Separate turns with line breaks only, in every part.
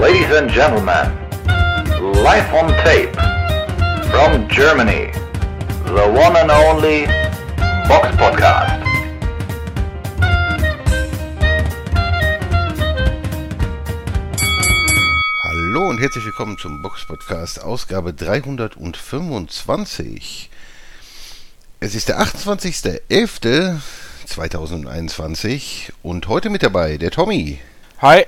Ladies and gentlemen, live on tape from Germany, the one and only Box Podcast.
Hallo und herzlich willkommen zum Box Podcast, Ausgabe 325. Es ist der 28.11.2021 und heute mit dabei der Tommy.
Hi.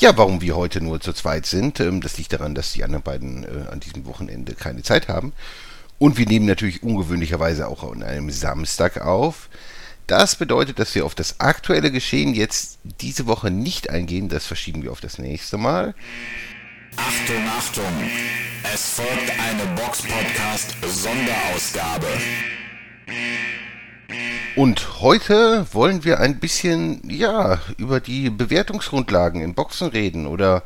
Ja, warum wir heute nur zu zweit sind, ähm, das liegt daran, dass die anderen beiden äh, an diesem Wochenende keine Zeit haben. Und wir nehmen natürlich ungewöhnlicherweise auch an einem Samstag auf. Das bedeutet, dass wir auf das aktuelle Geschehen jetzt diese Woche nicht eingehen. Das verschieben wir auf das nächste Mal.
Achtung, Achtung! Es folgt eine Box-Podcast-Sonderausgabe.
Und heute wollen wir ein bisschen, ja, über die Bewertungsgrundlagen in Boxen reden. Oder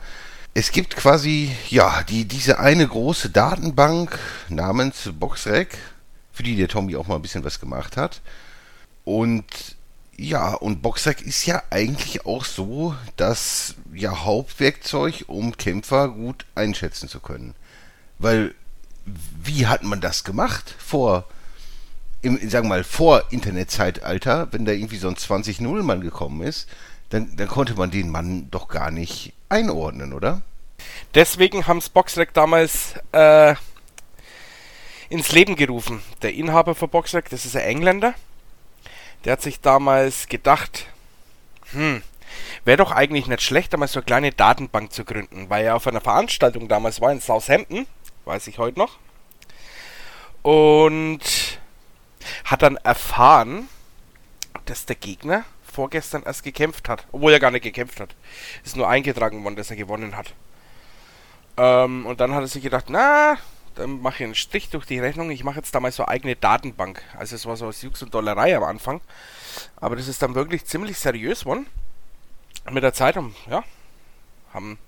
es gibt quasi, ja, die, diese eine große Datenbank namens Boxrec, für die der Tommy auch mal ein bisschen was gemacht hat. Und ja, und Boxrec ist ja eigentlich auch so das ja, Hauptwerkzeug, um Kämpfer gut einschätzen zu können. Weil, wie hat man das gemacht vor im, sagen wir mal, vor Internetzeitalter, wenn da irgendwie so ein 20-0-Mann gekommen ist, dann, dann konnte man den Mann doch gar nicht einordnen, oder?
Deswegen haben Boxrec damals äh, ins Leben gerufen. Der Inhaber von Boxrec, das ist ein Engländer, der hat sich damals gedacht, hm, wäre doch eigentlich nicht schlecht, damals so eine kleine Datenbank zu gründen, weil er auf einer Veranstaltung damals war in Southampton, weiß ich heute noch. Und hat dann erfahren, dass der Gegner vorgestern erst gekämpft hat. Obwohl er gar nicht gekämpft hat. Ist nur eingetragen worden, dass er gewonnen hat. Ähm, und dann hat er sich gedacht, na, dann mache ich einen Strich durch die Rechnung. Ich mache jetzt da mal so eine eigene Datenbank. Also es war so aus Jux und Dollerei am Anfang. Aber das ist dann wirklich ziemlich seriös geworden. Mit der Zeit haben, ja, haben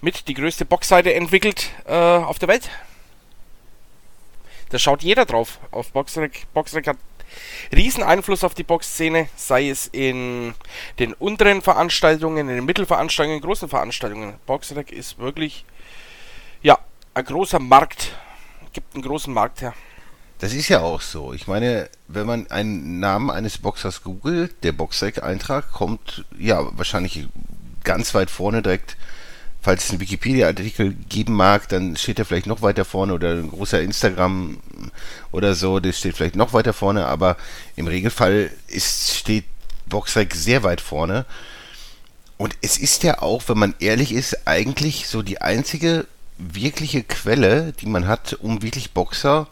mit die größte Boxseite entwickelt äh, auf der Welt. Da schaut jeder drauf auf Boxrec. Boxrec hat riesen Einfluss auf die Boxszene, sei es in den unteren Veranstaltungen, in den Mittelveranstaltungen, großen Veranstaltungen. Boxrec ist wirklich, ja, ein großer Markt. Gibt einen großen Markt her.
Das ist ja auch so. Ich meine, wenn man einen Namen eines Boxers googelt, der Boxrec-Eintrag kommt ja wahrscheinlich ganz weit vorne direkt falls es einen Wikipedia-Artikel geben mag, dann steht er vielleicht noch weiter vorne oder ein großer Instagram oder so, das steht vielleicht noch weiter vorne, aber im Regelfall ist, steht Boxrec sehr weit vorne. Und es ist ja auch, wenn man ehrlich ist, eigentlich so die einzige wirkliche Quelle, die man hat, um wirklich Boxer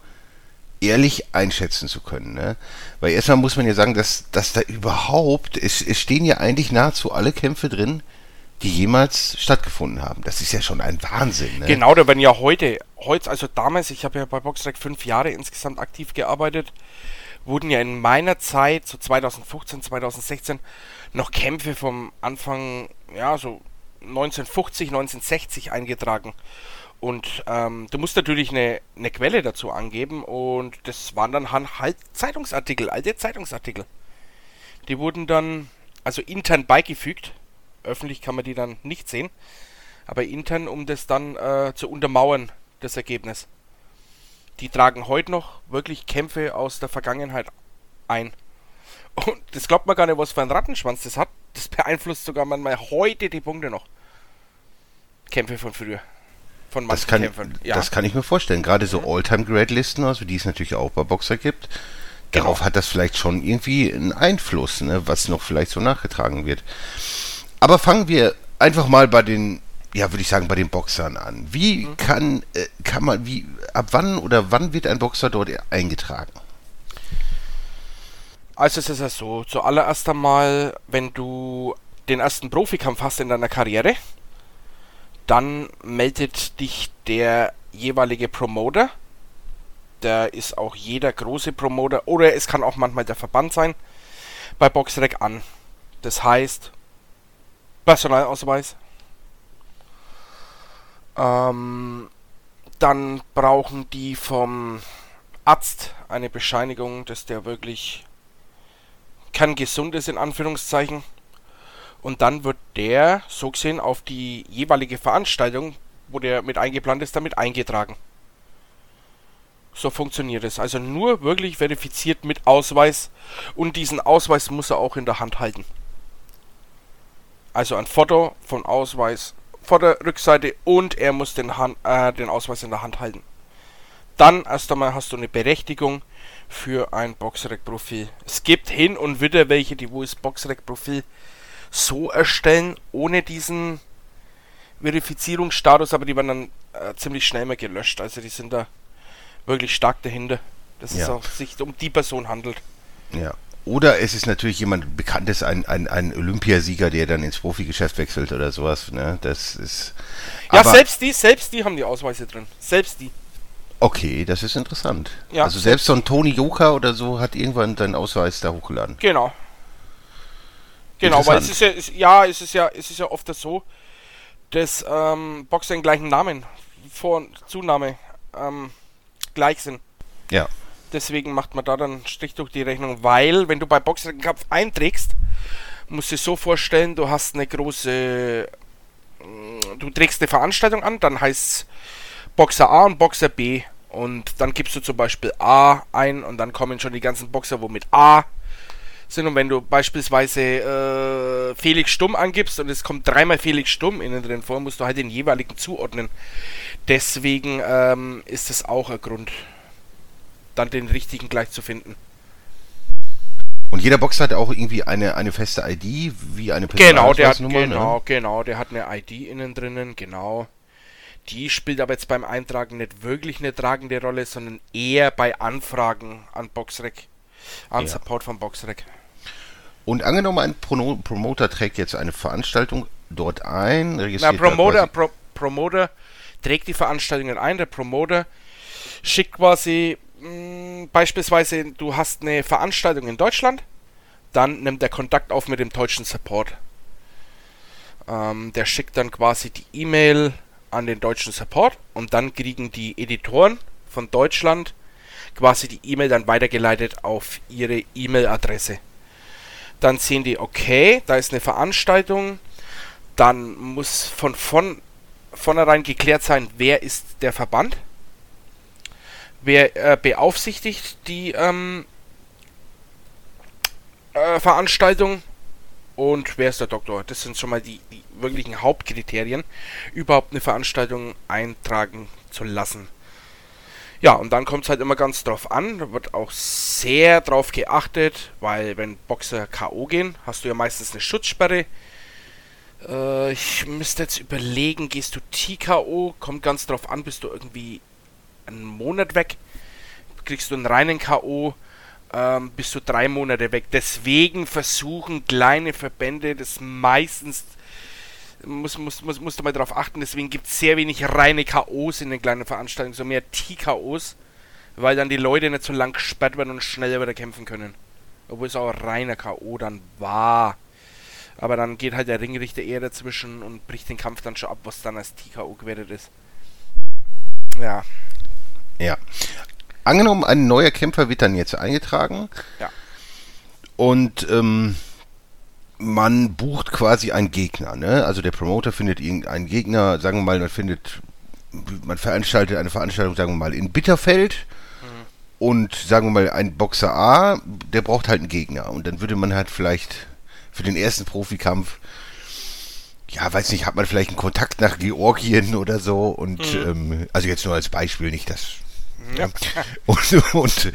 ehrlich einschätzen zu können. Ne? Weil erstmal muss man ja sagen, dass, dass da überhaupt, es, es stehen ja eigentlich nahezu alle Kämpfe drin, die jemals stattgefunden haben. Das ist ja schon ein Wahnsinn. Ne?
Genau, da werden ja heute, heute, also damals, ich habe ja bei Boxrec fünf Jahre insgesamt aktiv gearbeitet, wurden ja in meiner Zeit, so 2015, 2016, noch Kämpfe vom Anfang, ja, so 1950, 1960 eingetragen. Und ähm, du musst natürlich eine, eine Quelle dazu angeben und das waren dann halt Zeitungsartikel, alte Zeitungsartikel. Die wurden dann also intern beigefügt öffentlich kann man die dann nicht sehen, aber intern, um das dann äh, zu untermauern, das Ergebnis. Die tragen heute noch wirklich Kämpfe aus der Vergangenheit ein. Und das glaubt man gar nicht, was für ein Rattenschwanz das hat. Das beeinflusst sogar manchmal heute die Punkte noch. Kämpfe von früher.
Von manchen das kann, Kämpfern. Ja. Das kann ich mir vorstellen. Gerade so All-Time-Grade-Listen, also die es natürlich auch bei Boxer gibt. Darauf genau. hat das vielleicht schon irgendwie einen Einfluss, ne, was noch vielleicht so nachgetragen wird. Aber fangen wir einfach mal bei den, ja, würde ich sagen, bei den Boxern an. Wie mhm. kann, äh, kann man, wie, ab wann oder wann wird ein Boxer dort eingetragen?
Also es ist ja so, zuallererst einmal, wenn du den ersten Profikampf hast in deiner Karriere, dann meldet dich der jeweilige Promoter. Der ist auch jeder große Promoter oder es kann auch manchmal der Verband sein bei Boxrec an. Das heißt, Personalausweis. Ähm, dann brauchen die vom Arzt eine Bescheinigung, dass der wirklich kerngesund ist, in Anführungszeichen. Und dann wird der, so gesehen, auf die jeweilige Veranstaltung, wo der mit eingeplant ist, damit eingetragen. So funktioniert es. Also nur wirklich verifiziert mit Ausweis. Und diesen Ausweis muss er auch in der Hand halten. Also ein Foto von Ausweis, Vorder-Rückseite und er muss den, Hand, äh, den Ausweis in der Hand halten. Dann erst einmal hast du eine Berechtigung für ein Boxrec-Profil. Es gibt hin und wieder welche, die wo das Boxrec-Profil so erstellen, ohne diesen Verifizierungsstatus, aber die werden dann äh, ziemlich schnell mal gelöscht. Also die sind da wirklich stark dahinter, dass es
Ja.
auch sich um die Person handelt.
Ja. Oder es ist natürlich jemand Bekanntes, ein, ein, ein Olympiasieger, der dann ins Profigeschäft wechselt oder sowas. Ne? Das ist.
Ja, selbst die, selbst die haben die Ausweise drin. Selbst die.
Okay, das ist interessant.
Ja.
also selbst so ein Tony Joka oder so hat irgendwann seinen Ausweis da hochgeladen.
Genau. Genau, weil es ist ja, es ist ja, es ist ja, es ist ja oft so, dass ähm, Boxer den gleichen Namen, Vor- und Zunahme ähm, gleich sind.
Ja.
Deswegen macht man da dann einen Strich durch die Rechnung, weil wenn du bei Boxer den Kampf einträgst, musst du dir so vorstellen, du hast eine große, mm, du trägst eine Veranstaltung an, dann heißt Boxer A und Boxer B und dann gibst du zum Beispiel A ein und dann kommen schon die ganzen Boxer, wo mit A sind und wenn du beispielsweise äh, Felix Stumm angibst und es kommt dreimal Felix Stumm innen drin vor, musst du halt den jeweiligen zuordnen. Deswegen ähm, ist es auch ein Grund, dann den richtigen gleich zu finden.
Und jeder Boxer hat auch irgendwie eine, eine feste ID, wie eine
Genau, der hat genau,
Ne?
genau, der hat eine ID innen drinnen, genau. Die spielt aber jetzt beim Eintragen nicht wirklich eine tragende Rolle, sondern eher bei Anfragen an Boxrec, an
Ja.
Support von Boxrec.
Und angenommen, ein Prono Promoter trägt jetzt eine Veranstaltung dort ein,
Na,
registriert da
Promoter, Pro, Promoter trägt die Veranstaltungen ein. Der Promoter schickt quasi mh, beispielsweise, du hast eine Veranstaltung in Deutschland, dann nimmt er Kontakt auf mit dem deutschen Support. Ähm, der schickt dann quasi die E-Mail an den deutschen Support und dann kriegen die Editoren von Deutschland quasi die E-Mail dann weitergeleitet auf ihre E-Mail-Adresse. Dann sehen die, okay, da ist eine Veranstaltung, dann muss von, von vornherein geklärt sein, wer ist der Verband, wer äh, beaufsichtigt die ähm, äh, Veranstaltung und wer ist der Doktor. Das sind schon mal die, die wirklichen Hauptkriterien, überhaupt eine Veranstaltung eintragen zu lassen. Ja, und dann kommt es halt immer ganz drauf an. Da wird auch sehr drauf geachtet, weil wenn Boxer K.O. gehen, hast du ja meistens eine Schutzsperre. Äh, ich müsste jetzt überlegen, gehst du TKO? Kommt ganz drauf an, bist du irgendwie einen Monat weg. Kriegst du einen reinen K.O., ähm, bist du drei Monate weg. Deswegen versuchen kleine Verbände das meistens muss, muss, muss, musst du mal darauf achten, deswegen gibt es sehr wenig reine K.O.s in den kleinen Veranstaltungen, so mehr T-K.O.s, weil dann die Leute nicht so lang gesperrt werden und schneller wieder kämpfen können. Obwohl es auch ein reiner K.O. dann war. Aber dann geht halt der Ringrichter eher dazwischen und bricht den Kampf dann schon ab, was dann als T.K.O. gewertet ist. Ja,
Ja. Angenommen, ein neuer Kämpfer wird dann jetzt eingetragen.
Ja.
Und ähm, man bucht quasi einen Gegner. Ne? Also der Promoter findet irgendeinen Gegner, sagen wir mal, man findet, man veranstaltet eine Veranstaltung, sagen wir mal, in Bitterfeld. Und sagen wir mal, ein Boxer A, der braucht halt einen Gegner. Und dann würde man halt vielleicht für den ersten Profikampf ja, weiß nicht, hat man vielleicht einen Kontakt nach Georgien oder so und ähm, also jetzt nur als Beispiel, nicht das.
Ja.
Und, und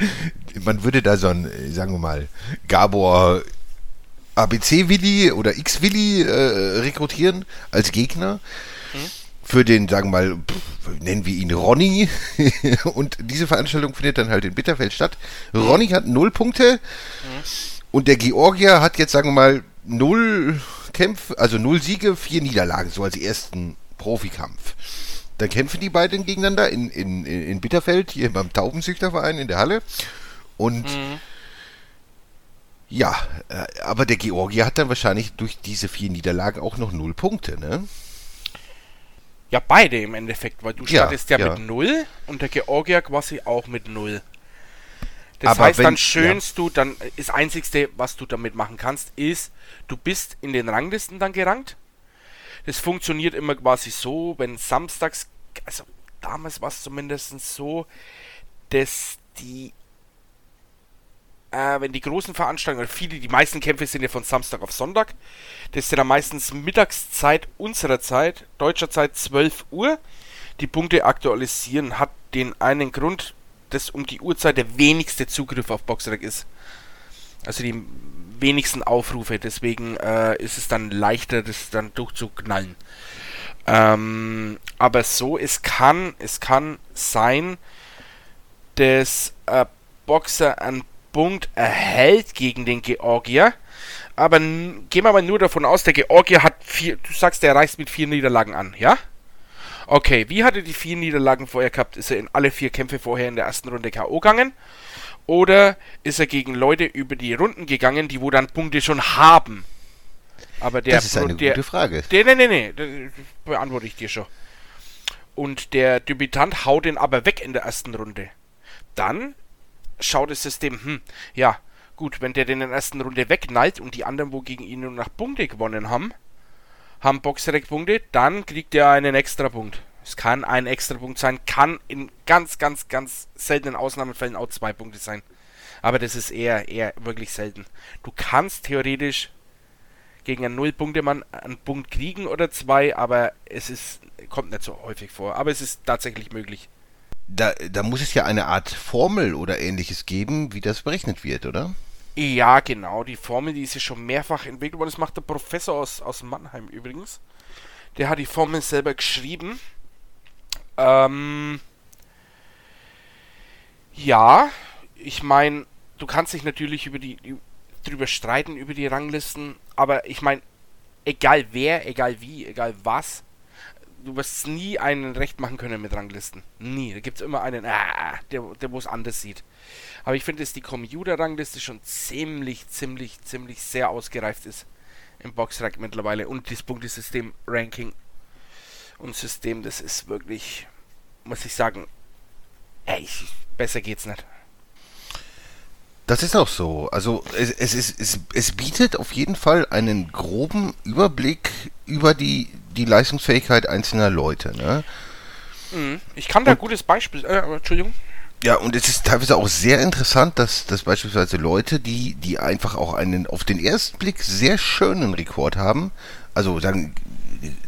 man würde da so ein, äh, sagen wir mal, Gabor ABC-Willi oder X-Willi äh, rekrutieren als Gegner. Für den, sagen wir mal, pff, nennen wir ihn Ronny. und diese Veranstaltung findet dann halt in Bitterfeld statt. Ronny hat null Punkte. Und der Georgier hat jetzt, sagen wir mal, null Kämpfe, also null Siege, vier Niederlagen, so als ersten Profikampf. Dann kämpfen die beiden gegeneinander in, in, in Bitterfeld, hier beim Taubenzüchterverein in der Halle. Und ja, äh, aber der Georgier hat dann wahrscheinlich durch diese vier Niederlagen auch noch null Punkte, ne?
Ja, beide im Endeffekt, weil du
Ja,
startest ja,
ja.
mit 0 und der Georgier quasi auch mit 0. Das
Aber
heißt,
wenn-
dann schönst du, dann das Einzigste, was du damit machen kannst, ist, du bist in den Ranglisten dann gerankt. Das funktioniert immer quasi so, wenn samstags, also damals war es zumindest so, dass die, äh, wenn die großen Veranstaltungen, viele, die meisten Kämpfe sind ja von Samstag auf Sonntag, das sind dann meistens Mittagszeit unserer Zeit, deutscher Zeit 12 Uhr. Die Punkte aktualisieren hat den einen Grund, dass um die Uhrzeit der wenigste Zugriff auf Boxrec ist. Also die wenigsten Aufrufe, deswegen äh, ist es dann leichter, das dann durchzuknallen. Ähm, aber so, es kann, es kann sein, dass äh, Boxer einen Punkt erhält gegen den Georgier. Aber gehen wir mal nur davon aus, der Georgier hat vier, du sagst, der reist mit vier Niederlagen an, ja? Okay, wie hat er die vier Niederlagen vorher gehabt? Ist er in alle vier Kämpfe vorher in der ersten Runde K.O. gegangen? Oder ist er gegen Leute über die Runden gegangen, die wo dann Punkte schon haben? Aber der
das ist eine
der,
gute Frage.
der, nee, nee, nee, das beantworte ich dir schon. Und der Debütant haut den aber weg in der ersten Runde. Dann schaut das System, hm, ja, gut, wenn der den in der ersten Runde wegknallt und die anderen, wo gegen ihn nur nach Punkte gewonnen haben, haben Boxrec-Punkte, dann kriegt er einen Extrapunkt. Es kann ein Extrapunkt sein, kann in ganz, ganz, ganz seltenen Ausnahmefällen auch zwei Punkte sein. Aber das ist eher, eher wirklich selten. Du kannst theoretisch gegen einen Null-Punkte-Mann einen Punkt kriegen oder zwei, aber es ist, kommt nicht so häufig vor. Aber es ist tatsächlich möglich.
Da, da muss es ja eine Art Formel oder ähnliches geben, wie das berechnet wird, oder?
Ja, genau. Die Formel, die ist ja schon mehrfach entwickelt worden. Das macht der Professor aus, aus Mannheim übrigens. Der hat die Formel selber geschrieben. Ähm, ja, ich meine, du kannst dich natürlich über die drüber streiten über die Ranglisten, aber ich meine, egal wer, egal wie, egal was, du wirst nie einen recht machen können mit Ranglisten. Nie. Da gibt es immer einen, ah, der, der wo es anders sieht. Aber ich finde, dass die Computer-Rangliste schon ziemlich, ziemlich, ziemlich sehr ausgereift ist im Boxrack mittlerweile. Und das Punktesystem, Ranking und System, das ist wirklich, muss ich sagen, ey, besser geht's nicht.
Das ist auch so. Also es, es, es, es bietet auf jeden Fall einen groben Überblick über die, die Leistungsfähigkeit einzelner Leute. Ne?
Mhm. Ich kann da ein gutes Beispiel, äh, Entschuldigung.
Ja, und es ist teilweise auch sehr interessant, dass, dass beispielsweise Leute, die, die einfach auch einen auf den ersten Blick sehr schönen Rekord haben, also sagen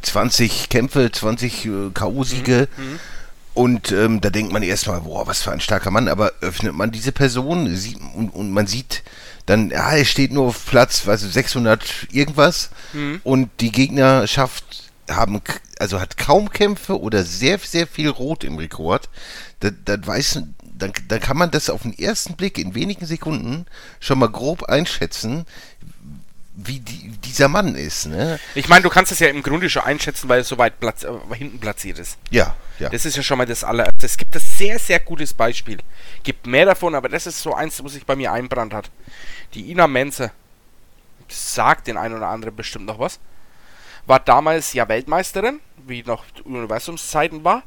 20 Kämpfe, 20 äh, K.O.-Siege, und ähm, da denkt man erstmal, boah, was für ein starker Mann, aber öffnet man diese Person sieht, und, und man sieht dann, ja, er steht nur auf Platz, weißt du, 600 irgendwas. Und die Gegnerschaft haben, also hat kaum Kämpfe oder sehr, sehr viel Rot im Rekord. Da, dann weiß, dann, dann kann man das auf den ersten Blick in wenigen Sekunden schon mal grob einschätzen, wie die, dieser Mann ist, ne?
Ich meine, du kannst es ja im Grunde schon einschätzen, weil es so weit Platz, äh, hinten platziert ist.
Ja, ja.
Das ist ja schon mal das allererste. Es gibt ein sehr, sehr gutes Beispiel. Gibt mehr davon, aber das ist so eins, was sich bei mir einbrannt hat. Die Ina Menzer, das sagt den einen oder anderen bestimmt noch was, war damals ja Weltmeisterin, wie noch Universumszeiten war.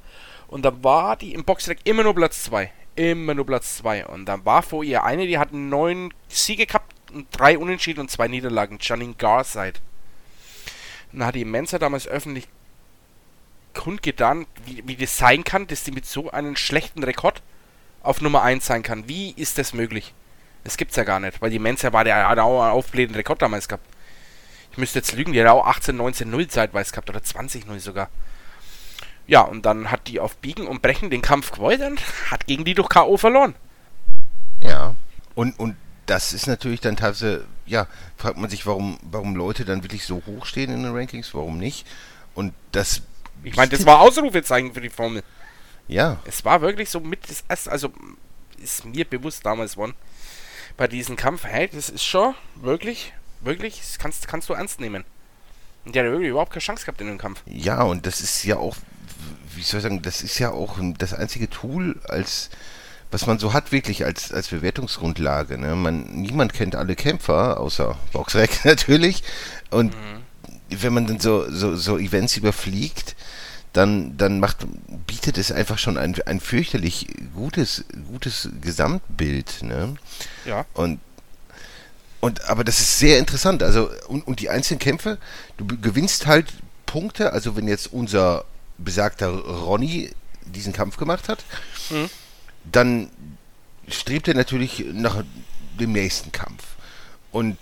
Und da war die im Boxrec immer nur Platz 2. Immer nur Platz 2. Und dann war vor ihr eine, die hat neun Siege gehabt, drei Unentschieden und zwei Niederlagen. Janine Garside. Und dann hat die Menzer damals öffentlich kundgetan, wie, wie das sein kann, dass die mit so einem schlechten Rekord auf Nummer 1 sein kann. Wie ist das möglich? Das gibt's ja gar nicht, weil die Mensa war der hat auch einen aufblähenden Rekord damals gehabt. Ich müsste jetzt lügen, die hat auch 18, 19, 0 zeitweise gehabt oder 20, 0 sogar. Ja, und dann hat die auf Biegen und Brechen den Kampf gewollt und hat gegen die durch K.O. verloren.
Ja. Und, und das ist natürlich dann teilweise, ja, fragt man sich, warum, warum Leute dann wirklich so hoch stehen in den Rankings, warum nicht? Und das.
Ich meine, das war Ausrufezeichen für die Formel.
Ja,
Es war wirklich so mit das erste, also ist mir bewusst damals geworden, bei diesem Kampf, hey, das ist schon wirklich, wirklich, das kannst, kannst du ernst nehmen. Und der hat wirklich überhaupt keine Chance gehabt in dem Kampf.
ja, und das ist ja auch, wie soll ich sagen, das ist ja auch das einzige Tool, als was man so hat, wirklich als, als Bewertungsgrundlage. Ne? Man, niemand kennt alle Kämpfer, außer Boxrec natürlich. Und wenn man dann so, so, so Events überfliegt, dann, dann macht, bietet es einfach schon ein, ein fürchterlich gutes, gutes Gesamtbild. Ne?
Ja.
Und, und aber das ist sehr interessant. Also, und, und die einzelnen Kämpfe, du gewinnst halt Punkte, also wenn jetzt unser besagter Ronny diesen Kampf gemacht hat,
Mhm.
Dann strebt er natürlich nach dem nächsten Kampf. Und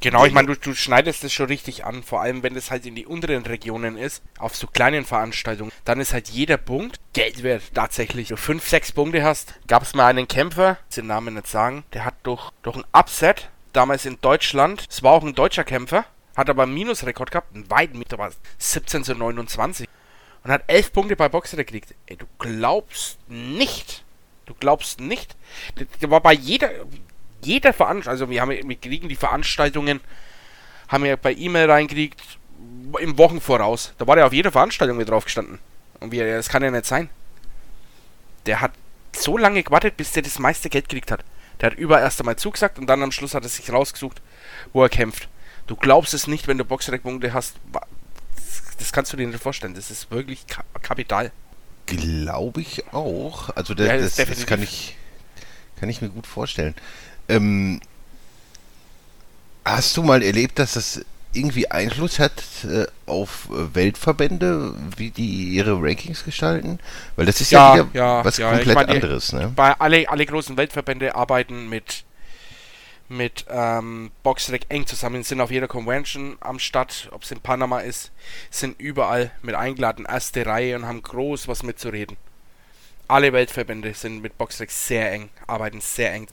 Genau, ich meine, du, du schneidest es schon richtig an, vor allem wenn es halt in die unteren Regionen ist, auf so kleinen Veranstaltungen, dann ist halt jeder Punkt Geld wert, tatsächlich. Wenn du 5, 6 Punkte hast, gab es mal einen Kämpfer, ich will den Namen nicht sagen, der hat durch, durch ein Upset, damals in Deutschland, es war auch ein deutscher Kämpfer, hat aber einen Minusrekord gehabt, einen weiten mit, der war 17 zu 29 und hat 11 Punkte bei Boxer gekriegt. Ey, du glaubst nicht, du glaubst nicht, der, war bei jeder, jeder Veranstaltung, also wir haben wir kriegen die Veranstaltungen, haben wir bei E-Mail reingekriegt im Wochenvoraus. Da war er auf jeder Veranstaltung mit drauf gestanden. Und wir, das kann ja nicht sein. Der hat so lange gewartet, bis der das meiste Geld gekriegt hat. Der hat über erst einmal zugesagt und dann am Schluss hat er sich rausgesucht, wo er kämpft. Du glaubst es nicht, wenn du Boxrekpunkte hast. Das kannst du dir nicht vorstellen. Das ist wirklich ka kapital.
glaube ich auch. Also das,
Ja, das
das, das kann ich kann ich mir gut vorstellen. Ähm, hast du mal erlebt, dass das irgendwie Einfluss hat äh, auf äh, Weltverbände, wie die ihre Rankings gestalten? Weil das ist ja,
Ja, ja,
was
ja, ich
komplett
meine,
anderes, ne?
Bei alle, alle großen Weltverbände arbeiten mit mit ähm, Boxrec eng zusammen, sind auf jeder Convention am Start, ob es in Panama ist, sind überall mit eingeladen, erste Reihe und haben groß was mitzureden. Alle Weltverbände sind mit Boxrec sehr eng, arbeiten sehr eng.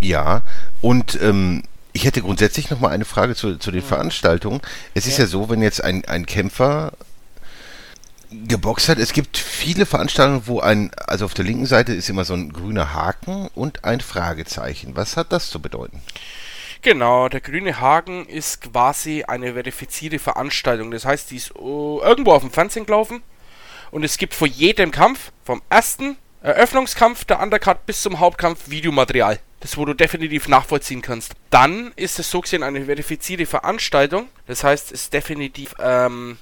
Ja, und ähm, ich hätte grundsätzlich noch mal eine Frage zu, zu den Veranstaltungen. Es ist
Ja.
ja so, wenn jetzt ein, ein Kämpfer geboxt hat, es gibt viele Veranstaltungen, wo ein, also auf der linken Seite ist immer so ein grüner Haken und ein Fragezeichen. Was hat das zu bedeuten?
Genau, der grüne Haken ist quasi eine verifizierte Veranstaltung. Das heißt, die ist oh, irgendwo auf dem Fernsehen gelaufen und es gibt vor jedem Kampf, vom ersten Eröffnungskampf, der Undercard bis zum Hauptkampf, Videomaterial. Das, wo du definitiv nachvollziehen kannst. Dann ist es so gesehen eine verifizierte Veranstaltung. Das heißt, es ist definitiv ähm,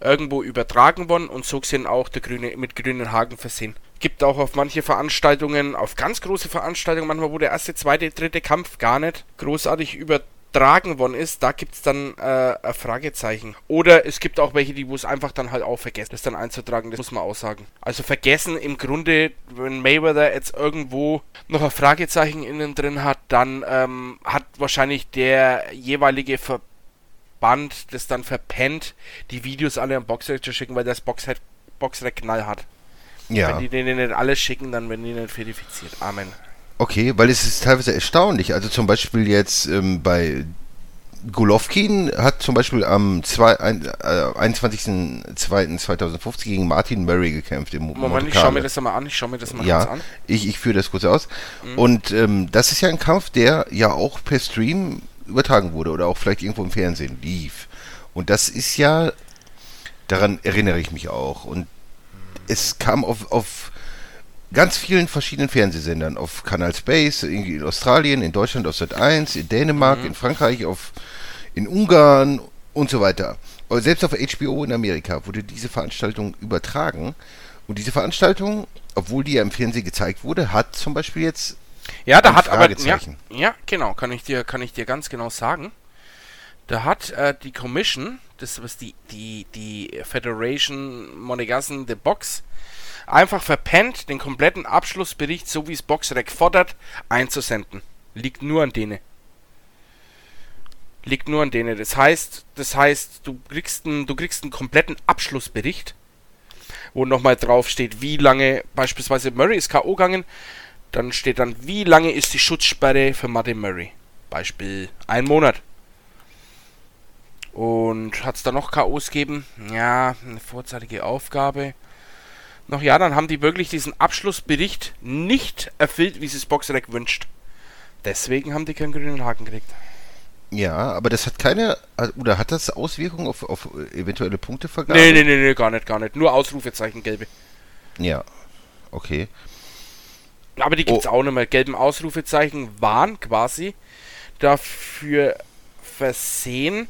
irgendwo übertragen worden und so gesehen auch der grüne, mit grünen Haken versehen. Gibt auch auf manche Veranstaltungen, auf ganz große Veranstaltungen, manchmal wo der erste, zweite, dritte Kampf gar nicht großartig übertragen worden ist, da gibt es dann äh, ein Fragezeichen. Oder es gibt auch welche, die wo es einfach dann halt auch vergessen, das dann einzutragen, das muss man auch sagen. Also vergessen im Grunde, wenn Mayweather jetzt irgendwo noch ein Fragezeichen innen drin hat, dann ähm, hat wahrscheinlich der jeweilige Ver Band das dann verpennt, die Videos alle am Boxrec zu schicken, weil das Boxrec, Boxrec Knall hat.
Ja,
Wenn die denen nicht alles schicken, dann werden die nicht verifiziert. Amen.
okay, weil es ist teilweise erstaunlich. Also zum Beispiel jetzt ähm, bei Golovkin hat zum Beispiel am zwei- ein- äh, 21.02.2015 gegen Martin Murray gekämpft im
Moment, ich
Monte
schau
Carlo.
mir das mal an. Ich schau mir das mal kurz
Ja,
an. Mhm.
ich, ich führe das kurz aus. Und ähm, das ist ja ein Kampf, der ja auch per Stream übertragen wurde oder auch vielleicht irgendwo im Fernsehen lief. Und das ist ja, daran erinnere ich mich auch. Und es kam auf, auf ganz vielen verschiedenen Fernsehsendern, auf Kanal Space, irgendwie in Australien, in Deutschland auf Sat 1, in Dänemark, in Frankreich, auf, in Ungarn und so weiter. Aber selbst auf HBO in Amerika wurde diese Veranstaltung übertragen. Und diese Veranstaltung, obwohl die ja im Fernsehen gezeigt wurde, hat zum Beispiel jetzt
Ja, da hat aber. Ja, ja, genau, kann ich dir, kann ich dir ganz genau sagen. Da hat äh, die Commission, das was die, die, die Federation Monegassen, the Box, einfach verpennt, den kompletten Abschlussbericht, so wie es Boxrec fordert, einzusenden. Liegt nur an denen. Liegt nur an denen. Das heißt, das heißt, du kriegst einen, du kriegst einen kompletten Abschlussbericht, wo nochmal drauf steht, wie lange beispielsweise Murray ist K.O. gegangen, dann steht dann, wie lange ist die Schutzsperre für Martin Murray? Beispiel ein Monat. Und hat es da noch K.O.s gegeben? Ja, eine vorzeitige Aufgabe. Noch ja, dann haben die wirklich diesen Abschlussbericht nicht erfüllt, wie es das Boxrec wünscht. Deswegen haben die keinen grünen Haken gekriegt.
Ja, aber das hat keine, oder hat das Auswirkungen auf, auf eventuelle Punktevergabe?
Nee, nee, nee, nee, gar nicht, gar nicht. Nur Ausrufezeichen gelbe.
Ja, okay.
Aber die gibt's
Oh.
auch nicht mehr. Gelben Ausrufezeichen waren quasi dafür versehen,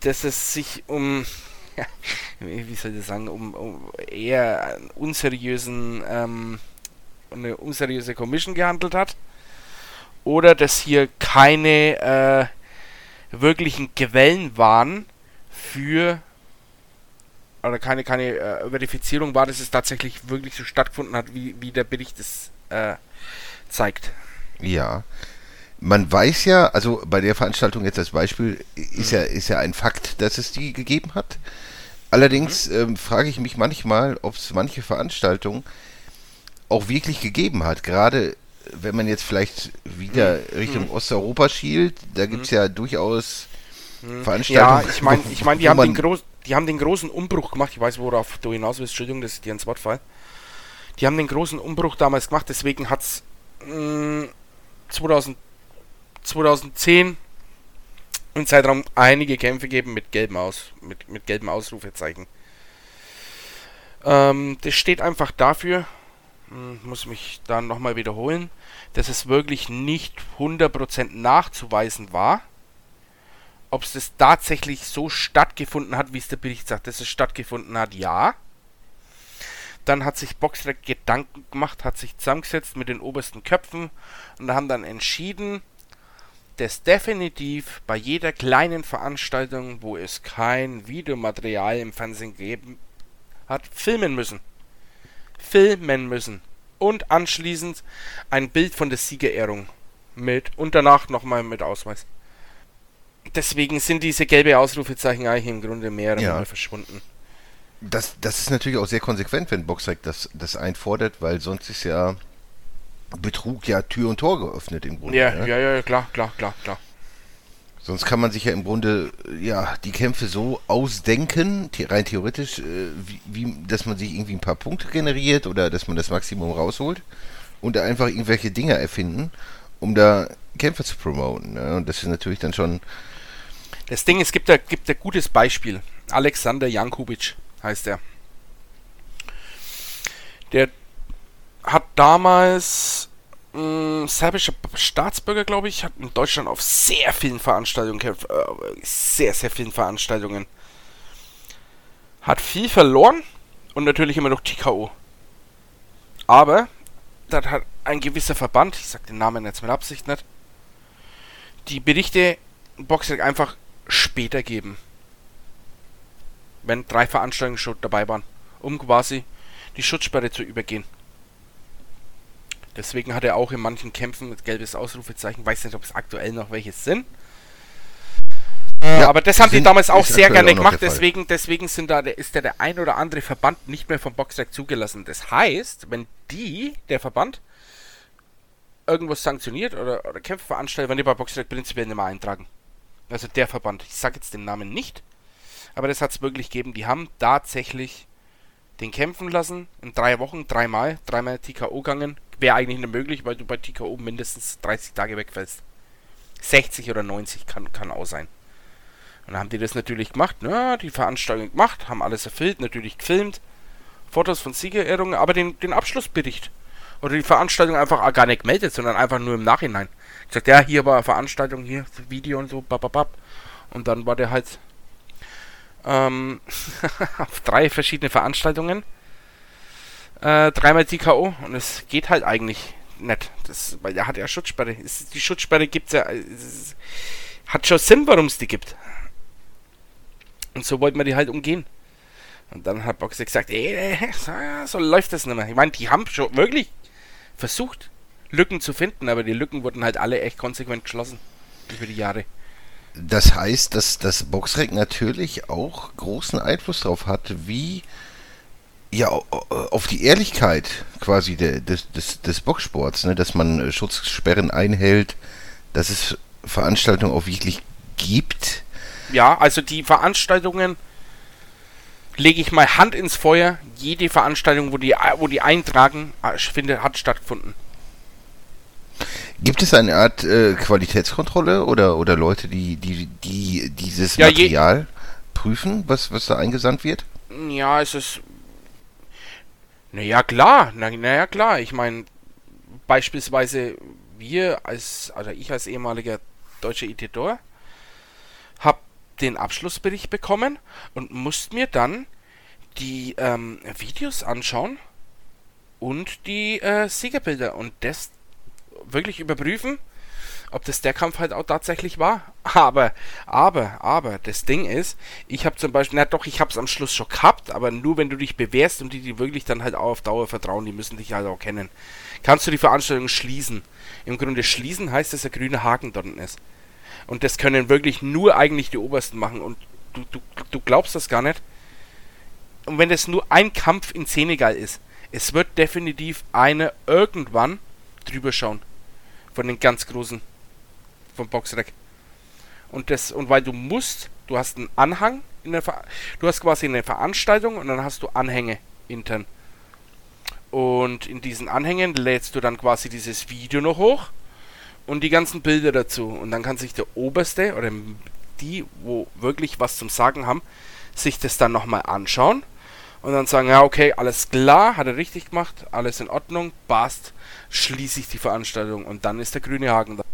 dass es sich um wie soll ich sagen, um, um eher unseriösen, ähm, eine unseriöse Commission gehandelt hat. Oder dass hier keine äh, wirklichen Quellen waren für oder keine, keine äh, Verifizierung war, dass es tatsächlich wirklich so stattgefunden hat, wie, wie der Bericht es äh, zeigt.
Ja. Man weiß ja, also bei der Veranstaltung jetzt als Beispiel, ist ja, ist ja ein Fakt, dass es die gegeben hat. Allerdings mhm. ähm, frage ich mich manchmal, ob es manche Veranstaltungen auch wirklich gegeben hat. Gerade wenn man jetzt vielleicht wieder mhm. Richtung mhm. Osteuropa schielt, da gibt es mhm. ja durchaus
mhm. Veranstaltungen. Ja, ich meine, ich mein, die, haben den groß, die haben den großen Umbruch gemacht. Ich weiß, worauf du hinaus willst. Entschuldigung, dass ich dir ins Wort fall. Die haben den großen Umbruch damals gemacht, deswegen hat es 2000 2010 im Zeitraum einige Kämpfe geben mit gelben Aus, mit, mit gelben Ausrufezeichen. Ähm, das steht einfach dafür, hm, muss mich dann nochmal wiederholen, dass es wirklich nicht 100% nachzuweisen war. Ob es das tatsächlich so stattgefunden hat, wie es der Bericht sagt, dass es stattgefunden hat, ja. Dann hat sich Boxrec Gedanken gemacht, hat sich zusammengesetzt mit den obersten Köpfen und haben dann entschieden, dass definitiv bei jeder kleinen Veranstaltung, wo es kein Videomaterial im Fernsehen gegeben hat, filmen müssen. Filmen müssen. Und anschließend ein Bild von der Siegerehrung mit und danach nochmal mit Ausweis. Deswegen sind diese gelbe Ausrufezeichen eigentlich im Grunde mehr oder ja. verschwunden.
Das, das ist natürlich auch sehr konsequent, wenn Boxrec das, das einfordert, weil sonst ist ja Betrug ja Tür und Tor geöffnet im Grunde.
Ja, ne? ja, ja, klar, klar, klar, klar.
Sonst kann man sich ja im Grunde ja die Kämpfe so ausdenken, rein theoretisch, äh, wie, wie, dass man sich irgendwie ein paar Punkte generiert oder dass man das Maximum rausholt und da einfach irgendwelche Dinge erfinden, um da Kämpfe zu promoten. Ne? Und das ist natürlich dann schon.
Das Ding, es gibt da gibt ein gutes Beispiel. Alexander Jankovic heißt er. Der hat damals mh, serbischer Staatsbürger, glaube ich, hat in Deutschland auf sehr vielen Veranstaltungen gekämpft. Äh, sehr, sehr vielen Veranstaltungen. Hat viel verloren und natürlich immer noch TKO. Aber das hat ein gewisser Verband, ich sag den Namen jetzt mit Absicht nicht, die Berichte Boxrec einfach später geben. Wenn drei Veranstaltungen schon dabei waren, um quasi die Schutzsperre zu übergehen. Deswegen hat er auch in manchen Kämpfen mit gelbes Ausrufezeichen. Weiß nicht, ob es aktuell noch welche sind. Ja, aber das haben die damals auch sehr gerne auch gemacht. Deswegen, deswegen sind da, ist der, der ein oder andere Verband nicht mehr vom Boxrec zugelassen. Das heißt, wenn die, der Verband, irgendwas sanktioniert oder, oder Kämpfe veranstaltet, werden die bei Boxrec prinzipiell nicht mehr eintragen. Also der Verband. Ich sage jetzt den Namen nicht. Aber das hat es wirklich gegeben. Die haben tatsächlich den kämpfen lassen. In drei Wochen, dreimal, dreimal TKO gegangen, wäre eigentlich nicht möglich, weil du bei TKO mindestens 30 Tage wegfällst. 60 oder 90 kann, kann auch sein. Und dann haben die das natürlich gemacht, na, die Veranstaltung gemacht, haben alles erfüllt, natürlich gefilmt, Fotos von Siegerehrungen, aber den, den Abschlussbericht oder die Veranstaltung einfach gar nicht gemeldet, sondern einfach nur im Nachhinein. Gesagt, ja, hier war eine Veranstaltung, hier Video und so, bababab. Und dann war der halt ähm, auf drei verschiedene Veranstaltungen äh, dreimal TKO und es geht halt eigentlich nicht. Das, weil er hat ja Schutzsperre. Es, die Schutzsperre gibt's ja. Es, hat schon Sinn, warum es die gibt. Und so wollten wir die halt umgehen. Und dann hat Boxer gesagt, ey, so, so läuft das nicht mehr. Ich meine, die haben schon wirklich versucht, Lücken zu finden, aber die Lücken wurden halt alle echt konsequent geschlossen über die Jahre.
Das heißt, dass das Boxrec natürlich auch großen Einfluss darauf hat, wie ja, auf die Ehrlichkeit quasi des, des, des Boxsports, ne? dass man äh, Schutzsperren einhält, dass es Veranstaltungen auch wirklich gibt.
Ja, also die Veranstaltungen lege ich mal Hand ins Feuer. Jede Veranstaltung, wo die, wo die eintragen, äh, finde, hat stattgefunden.
Gibt es eine Art äh, Qualitätskontrolle oder, oder Leute, die, die, die dieses ja, Material prüfen, was, was da eingesandt wird?
Ja, es ist naja, klar. Naja, na klar. Ich meine, beispielsweise wir als, also ich als ehemaliger deutscher Editor, hab den Abschlussbericht bekommen und musste mir dann die ähm, Videos anschauen und die äh, Siegerbilder und das wirklich überprüfen, ob das der Kampf halt auch tatsächlich war. Aber, aber, aber, das Ding ist, ich habe zum Beispiel, na doch, ich habe es am Schluss schon gehabt, aber nur wenn du dich bewährst und die, die wirklich dann halt auch auf Dauer vertrauen, die müssen dich halt auch kennen, kannst du die Veranstaltung schließen. Im Grunde schließen heißt, dass der grüne Haken dort ist. Und das können wirklich nur eigentlich die Obersten machen und du, du, du glaubst das gar nicht. Und wenn das nur ein Kampf in Senegal ist, es wird definitiv einer irgendwann drüber schauen. Von den ganz großen vom Boxrec. Und das, und weil du musst, du hast einen Anhang, in der Ver du hast quasi eine Veranstaltung und dann hast du Anhänge intern. Und in diesen Anhängen lädst du dann quasi dieses Video noch hoch und die ganzen Bilder dazu. Und dann kann sich der Oberste oder die, wo wirklich was zum Sagen haben, sich das dann nochmal anschauen und dann sagen, ja, okay, alles klar, hat er richtig gemacht, alles in Ordnung, passt, schließe ich die Veranstaltung und dann ist der grüne Haken da.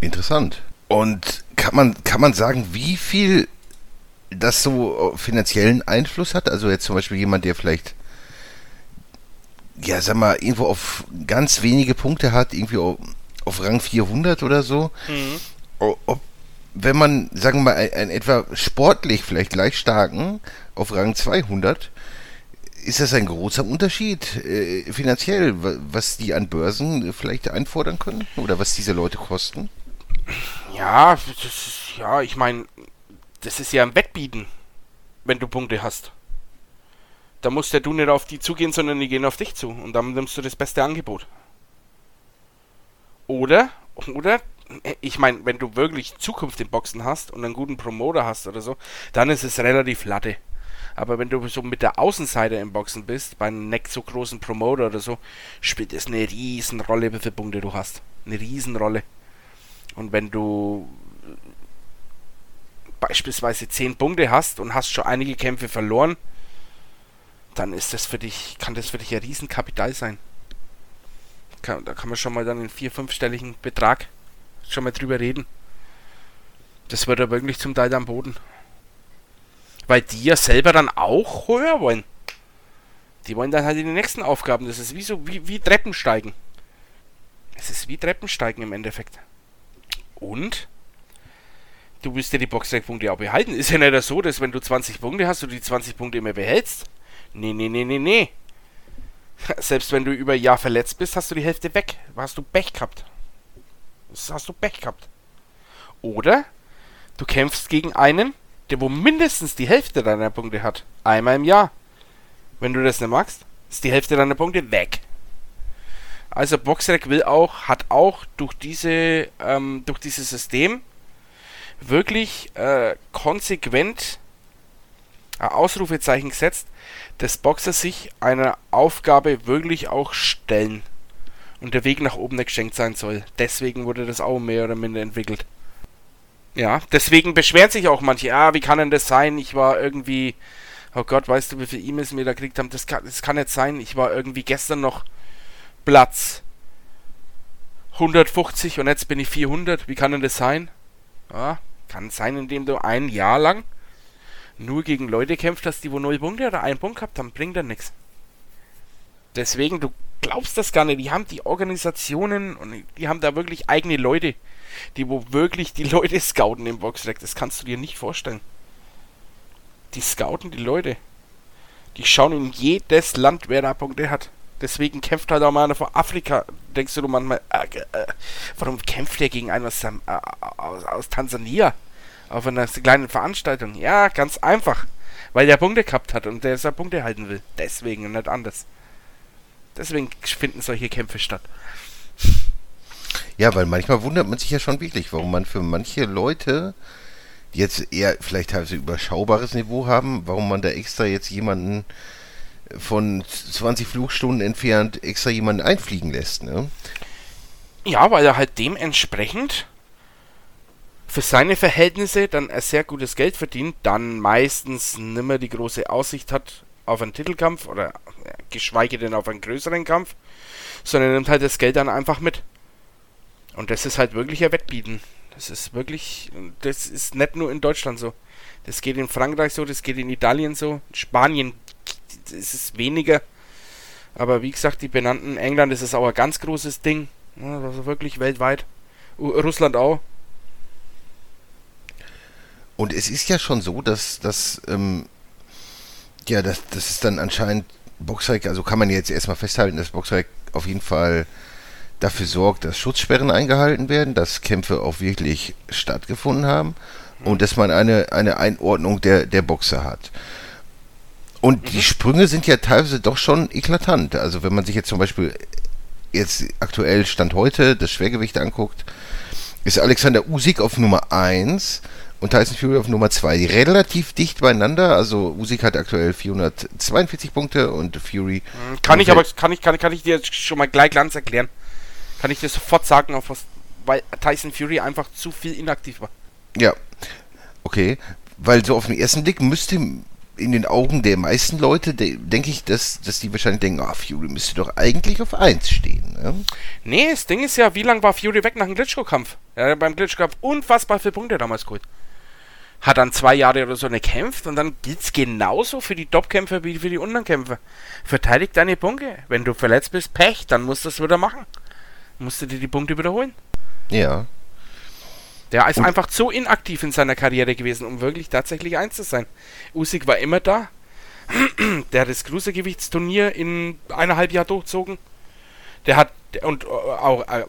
Interessant. Und kann man, kann man sagen, wie viel das so finanziellen Einfluss hat? Also jetzt zum Beispiel jemand, der vielleicht, ja, sag mal, irgendwo auf ganz wenige Punkte hat, irgendwie auf, auf Rang 400 oder so. Mhm. Ob, wenn man, sagen wir mal, ein, ein etwa sportlich vielleicht gleich starken auf Rang 200, ist das ein großer Unterschied äh, finanziell, was die an Börsen vielleicht einfordern können oder was diese Leute kosten?
Ja, ist, ja, ich meine, das ist ja ein Wettbieten, wenn du Punkte hast. Da musst ja du nicht auf die zugehen, sondern die gehen auf dich zu. Und dann nimmst du das beste Angebot. Oder, oder, ich meine, wenn du wirklich Zukunft im Boxen hast und einen guten Promoter hast oder so, dann ist es relativ latte. Aber wenn du so mit der Außenseite im Boxen bist, bei einem nicht so großen Promoter oder so, spielt es eine riesen Rolle, wie viele Punkte du hast. Eine riesen Rolle. Und wenn du beispielsweise 10 Punkte hast und hast schon einige Kämpfe verloren, dann ist das für dich, kann das für dich ein Riesenkapital sein. Da kann man schon mal dann einen vier-, fünfstelligen Betrag schon mal drüber reden. Das wird ja wirklich zum Teil am Boden. Weil die ja selber dann auch höher wollen. Die wollen dann halt in die nächsten Aufgaben. Das ist wie so, wie, wie Treppensteigen. Es ist wie Treppensteigen im Endeffekt. Und du willst ja die Boxrec-Punkte auch behalten. Ist ja nicht so, dass wenn du 20 Punkte hast, du die 20 Punkte immer behältst. Nee, nee, nee, nee, nee. Selbst wenn du über ein Jahr verletzt bist, hast du die Hälfte weg. Hast du Pech gehabt. Das hast du Pech gehabt. Oder du kämpfst gegen einen, der wo mindestens die Hälfte deiner Punkte hat. Einmal im Jahr. Wenn du das nicht magst, ist die Hälfte deiner Punkte weg. Also Boxrec will auch, hat auch durch diese, ähm, durch dieses System wirklich äh, konsequent ein Ausrufezeichen gesetzt, dass Boxer sich einer Aufgabe wirklich auch stellen und der Weg nach oben geschenkt sein soll. Deswegen wurde das auch mehr oder minder entwickelt. Ja, deswegen beschweren sich auch manche, ah, wie kann denn das sein? Ich war irgendwie, oh Gott, weißt du, wie viele E-Mails mir da gekriegt haben? Das kann, das kann nicht sein. Ich war irgendwie gestern noch Platz 150 und jetzt bin ich 400. Wie kann denn das sein? Ja, kann sein, indem du ein Jahr lang nur gegen Leute kämpft hast, die wo null Punkte oder einen Punkt gehabt haben, bringt dann nichts. Deswegen, du glaubst das gar nicht. Die haben die Organisationen und die haben da wirklich eigene Leute, die wo wirklich die Leute scouten im Boxrec. Das kannst du dir nicht vorstellen. Die scouten die Leute. Die schauen in jedes Land, wer da Punkte hat. Deswegen kämpft halt auch mal einer von Afrika. Denkst du manchmal, äh, äh, warum kämpft der gegen einen aus, äh, aus, aus, Tansania? Auf einer kleinen Veranstaltung. Ja, ganz einfach. Weil der Punkte gehabt hat und der seine Punkte halten will. Deswegen und nicht anders. Deswegen finden solche Kämpfe statt.
Ja, weil manchmal wundert man sich ja schon wirklich, warum man für manche Leute, die jetzt eher vielleicht teilweise überschaubares Niveau haben, warum man da extra jetzt jemanden von 20 Flugstunden entfernt extra jemanden einfliegen lässt, ne?
Ja, weil er halt dementsprechend für seine Verhältnisse dann ein sehr gutes Geld verdient, dann meistens nimmer die große Aussicht hat auf einen Titelkampf oder geschweige denn auf einen größeren Kampf, sondern nimmt halt das Geld dann einfach mit. Und das ist halt wirklich ein Wettbieten. Das ist wirklich, das ist nicht nur in Deutschland so. Das geht in Frankreich so, das geht in Italien so, in Spanien ist es weniger. Aber wie gesagt, die benannten England ist auch ein ganz großes Ding. Also wirklich weltweit. Russland auch.
Und es ist ja schon so, dass, dass ähm, ja, das, das ist dann anscheinend Boxrec, also kann man jetzt erstmal festhalten, dass Boxrec auf jeden Fall dafür sorgt, dass Schutzsperren eingehalten werden, dass Kämpfe auch wirklich stattgefunden haben und dass man eine, eine Einordnung der, der Boxer hat. Und mhm. die Sprünge sind ja teilweise doch schon eklatant. Also wenn man sich jetzt zum Beispiel jetzt aktuell Stand heute das Schwergewicht anguckt, ist Alexander Usyk auf Nummer 1 und Tyson Fury auf Nummer 2. Relativ dicht beieinander. Also Usyk hat aktuell 442 Punkte und Fury.
Mhm. Kann ich aber kann ich, kann, kann ich dir schon mal gleich ganz erklären. Kann ich dir sofort sagen, auf was, weil Tyson Fury einfach zu viel inaktiv war.
Ja. Okay. Weil so auf den ersten Blick müsste in den Augen der meisten Leute, de denke ich, dass, dass die wahrscheinlich denken, ah, Fury müsste doch eigentlich auf 1 stehen. Ne?
Nee, das Ding ist ja, wie lange war Fury weg nach dem Glitchko-Kampf? Ja, beim Glitchko-Kampf unfassbar viele Punkte damals geholt. Hat dann zwei Jahre oder so nicht gekämpft und dann gilt es genauso für die Top-Kämpfer wie für die Unterkämpfer. Verteidig deine Punkte. Wenn du verletzt bist, Pech, dann musst du das wieder machen. Musst du dir die Punkte wiederholen.
Ja.
Der ist und einfach zu inaktiv in seiner Karriere gewesen, um wirklich tatsächlich eins zu sein. Usyk war immer da. Der hat das Cruisergewichtsturnier in eineinhalb Jahr durchzogen. Der hat und äh, auch äh,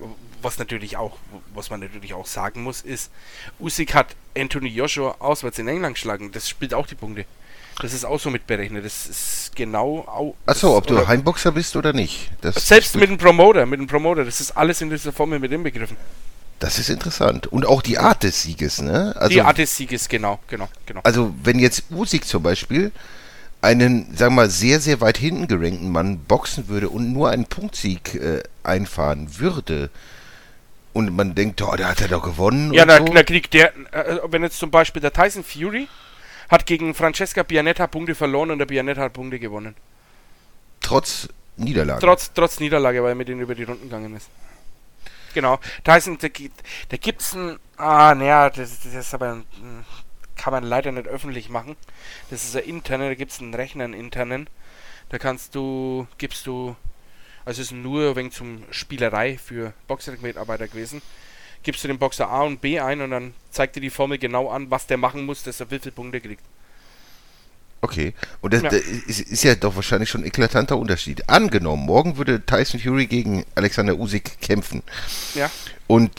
was natürlich auch was man natürlich auch sagen muss ist, Usyk hat Anthony Joshua auswärts in England geschlagen. Das spielt auch die Punkte. Das ist auch so mitberechnet. Das ist genau auch.
Achso, ob du Heimboxer bist oder nicht.
Das selbst mit dem Promoter, mit dem Promoter, das ist alles in dieser Formel mit inbegriffen.
Das ist interessant. Und auch die Art des Sieges, ne?
Also, die Art des Sieges, genau, genau, genau.
Also, wenn jetzt Usyk zum Beispiel einen, sagen wir mal, sehr, sehr weit hinten gerankten Mann boxen würde und nur einen Punktsieg äh, einfahren würde, und man denkt, oh, der hat ja doch gewonnen.
Ja, da, so. da kriegt der, äh, wenn jetzt zum Beispiel der Tyson Fury hat gegen Francesca Bianetta Punkte verloren und der Bianetta hat Punkte gewonnen.
Trotz Niederlage.
Trotz, trotz Niederlage, weil er mit denen über die Runden gegangen ist. Genau. Tyson, da, da gibt's ein. Ah, naja, das, das ist aber. Ein, kann man leider nicht öffentlich machen. Das ist ein interner, da gibt es einen Rechner, einen internen. Da kannst du, gibst du, also es ist nur wegen zum Spielerei für Boxer-Mitarbeiter gewesen. Gibst du den Boxer A und B ein und dann zeigt dir die Formel genau an, was der machen muss, dass er wie viele Punkte kriegt.
Okay, und das, ja. das ist, ist, ja doch wahrscheinlich schon ein eklatanter Unterschied. Angenommen, morgen würde Tyson Fury gegen Alexander Usyk kämpfen.
Ja.
Und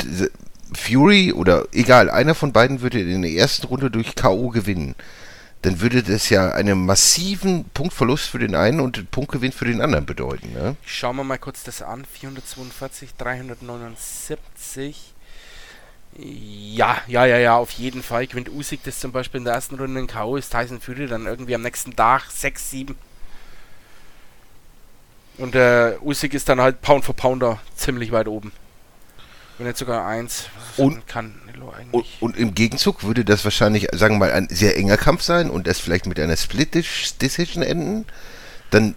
Fury oder egal, einer von beiden würde in der ersten Runde durch K.O. gewinnen. Dann würde das ja einen massiven Punktverlust für den einen und einen Punktgewinn für den anderen bedeuten. Ne?
Schauen wir mal kurz das an. 442, 379. Ja, ja, ja, ja, auf jeden Fall. Gewinnt Usyk das zum Beispiel in der ersten Runde in K.O. ist Tyson Fury dann irgendwie am nächsten Tag 6, 7. Und äh, Usyk ist dann halt Pound for Pounder ziemlich weit oben. Wenn jetzt sogar eins
und, kann und, und, im Gegenzug würde das wahrscheinlich, sagen wir mal, ein sehr enger Kampf sein und es vielleicht mit einer Split-Decision enden. Dann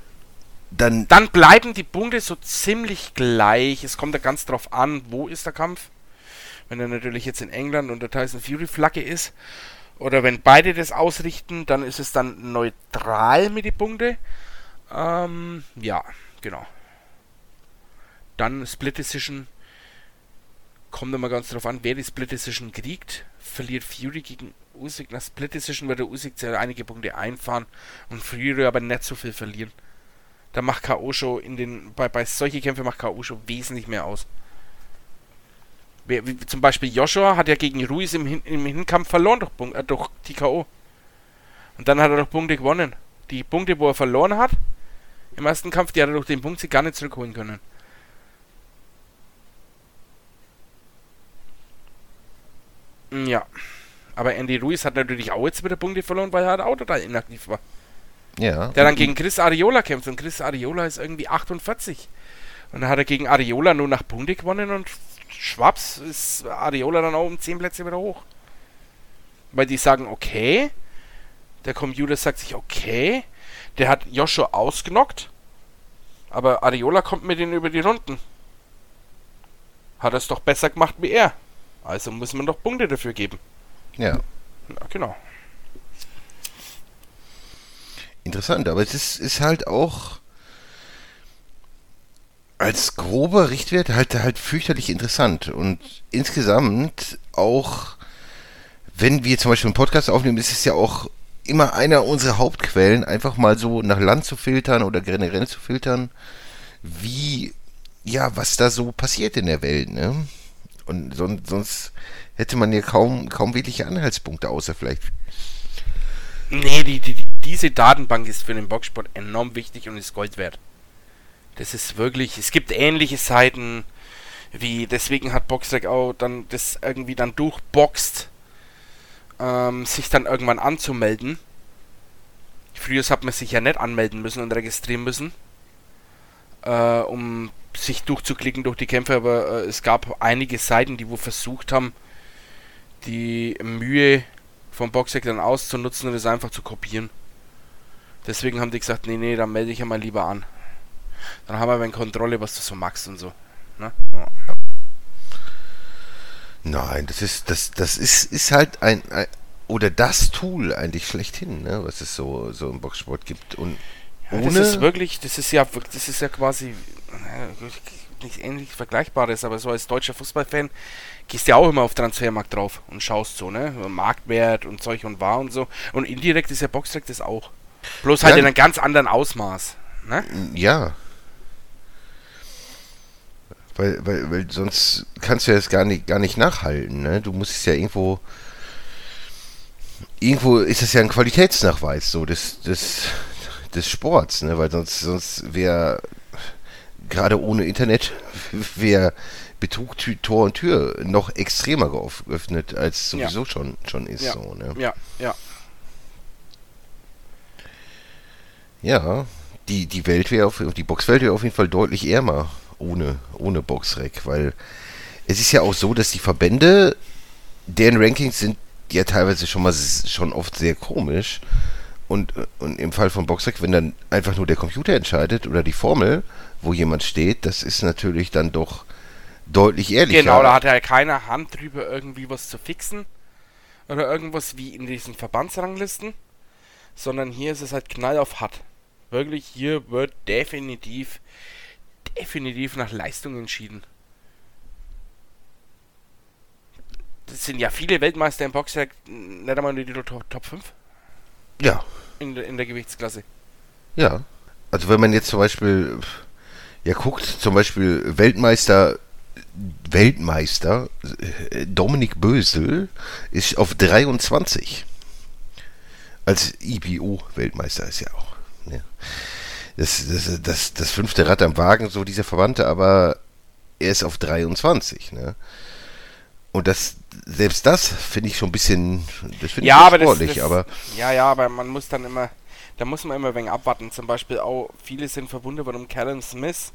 dann,
dann bleiben die Punkte so ziemlich gleich. Es kommt da ganz drauf an, wo ist der Kampf. Wenn er natürlich jetzt in England unter Tyson Fury Flagge ist, oder wenn beide das ausrichten, dann ist es dann neutral mit den Punkten. Ähm, ja, genau. Dann Split Decision kommt immer ganz drauf an, wer die Split Decision kriegt. Verliert Fury gegen Usyk nach Split Decision, wird der Usyk sehr einige Punkte einfahren und Fury aber nicht so viel verlieren. Da macht K.O. schon in den, bei, bei solchen Kämpfen macht K.O. schon wesentlich mehr aus. Wie, wie, zum Beispiel Joshua hat ja gegen Ruiz im, Hin im Hinkampf verloren durch, äh, durch die K.O. Und dann hat er doch Punkte gewonnen. Die Punkte, wo er verloren hat, im ersten Kampf, die hat er durch den Punkt sie gar nicht zurückholen können. Ja. Aber Andy Ruiz hat natürlich auch jetzt wieder Punkte verloren, weil er halt auch total inaktiv war.
Ja.
Der dann gegen Chris Ariola kämpft und Chris Ariola ist irgendwie 48. Und dann hat er gegen Ariola nur nach Punkte gewonnen und schwaps ist Ariola dann auch um 10 Plätze wieder hoch. Weil die sagen, okay. Der Computer sagt sich, okay. Der hat Joshua ausgenockt. Aber Ariola kommt mit ihnen über die Runden. Hat es doch besser gemacht wie er. Also muss man doch Punkte dafür geben.
Ja.
Ja, genau.
Interessant, aber es ist, ist halt auch als grober Richtwert halt halt fürchterlich interessant und insgesamt auch, wenn wir zum Beispiel einen Podcast aufnehmen, ist es ja auch immer einer unserer Hauptquellen, einfach mal so nach Land zu filtern oder generell zu filtern, wie, ja, was da so passiert in der Welt, ne? Und son sonst hätte man ja kaum, kaum wirkliche Anhaltspunkte, außer vielleicht
Nee, die, die, diese Datenbank ist für den Boxsport enorm wichtig und ist Gold wert. Das ist wirklich, es gibt ähnliche Seiten, wie, deswegen hat Boxrec auch dann das irgendwie dann durchboxt, ähm, sich dann irgendwann anzumelden. Früher hat man sich ja nicht anmelden müssen und registrieren müssen, äh, um sich durchzuklicken durch die Kämpfe, aber äh, es gab einige Seiten, die wo versucht haben, die Mühe vom Boxrec dann auszunutzen und es einfach zu kopieren. Deswegen haben die gesagt, nee, nee, dann melde ich ja mal lieber an. Dann haben wir eine Kontrolle, was du so magst und so. Ne? Ja.
Nein, das ist, das, das ist, ist halt ein, ein oder das Tool eigentlich schlechthin, ne, was es so, so im Boxsport gibt. Und ohne.
Das ist wirklich, das ist ja, das ist ja quasi nichts ähnlich Vergleichbares, aber so als deutscher Fußballfan gehst du ja auch immer auf Transfermarkt drauf und schaust so, ne? Marktwert und Zeug und War und so. Und indirekt ist ja Boxtrack das auch. Bloß halt
Ja.
in einem ganz anderen Ausmaß. Ne?
Ja. Weil, weil, weil sonst kannst du ja das gar nicht, gar nicht nachhalten, ne? Du musst es ja irgendwo. Irgendwo ist es ja ein Qualitätsnachweis so des, des, des Sports, ne? Weil sonst, sonst wäre gerade ohne Internet wäre Betrug Tor und Tür noch extremer geöffnet, als
Ja.
sowieso schon, schon ist
Ja.
so, ne?
Ja, ja.
Ja, die, die Welt wäre auf, die Boxwelt wäre auf jeden Fall deutlich ärmer ohne, ohne Boxrec, weil es ist ja auch so, dass die Verbände, deren Rankings sind ja teilweise schon mal schon oft sehr komisch. Und, äh, und im Fall von Boxrec, wenn dann einfach nur der Computer entscheidet oder die Formel, wo jemand steht, das ist natürlich dann doch deutlich ehrlicher.
Genau, da hat ja keine Hand drüber, irgendwie was zu fixen. Oder irgendwas wie in diesen Verbandsranglisten. Sondern hier ist es halt knall auf hart. Wirklich, hier wird definitiv, definitiv nach Leistung entschieden. Das sind ja viele Weltmeister im Boxwerk, nicht einmal in die Top, Top 5
ja,
in, der- in der Gewichtsklasse.
Ja. Also wenn man jetzt zum Beispiel ja guckt, zum Beispiel Weltmeister Weltmeister äh, Dominik Bösel ist auf 23. Als IBO-Weltmeister ist ja auch. Ne? Das, das, das, das fünfte Rad am Wagen, so dieser Verwandte, aber er ist auf 23. Ne? Und das, selbst das finde ich schon ein bisschen, das finde
Ja,
ich
aber
schon
das,
sportlich,
das,
aber
ja, ja, aber man muss dann immer, da muss man immer ein wenig abwarten. Zum Beispiel auch, viele sind verwundert, warum Callum Smith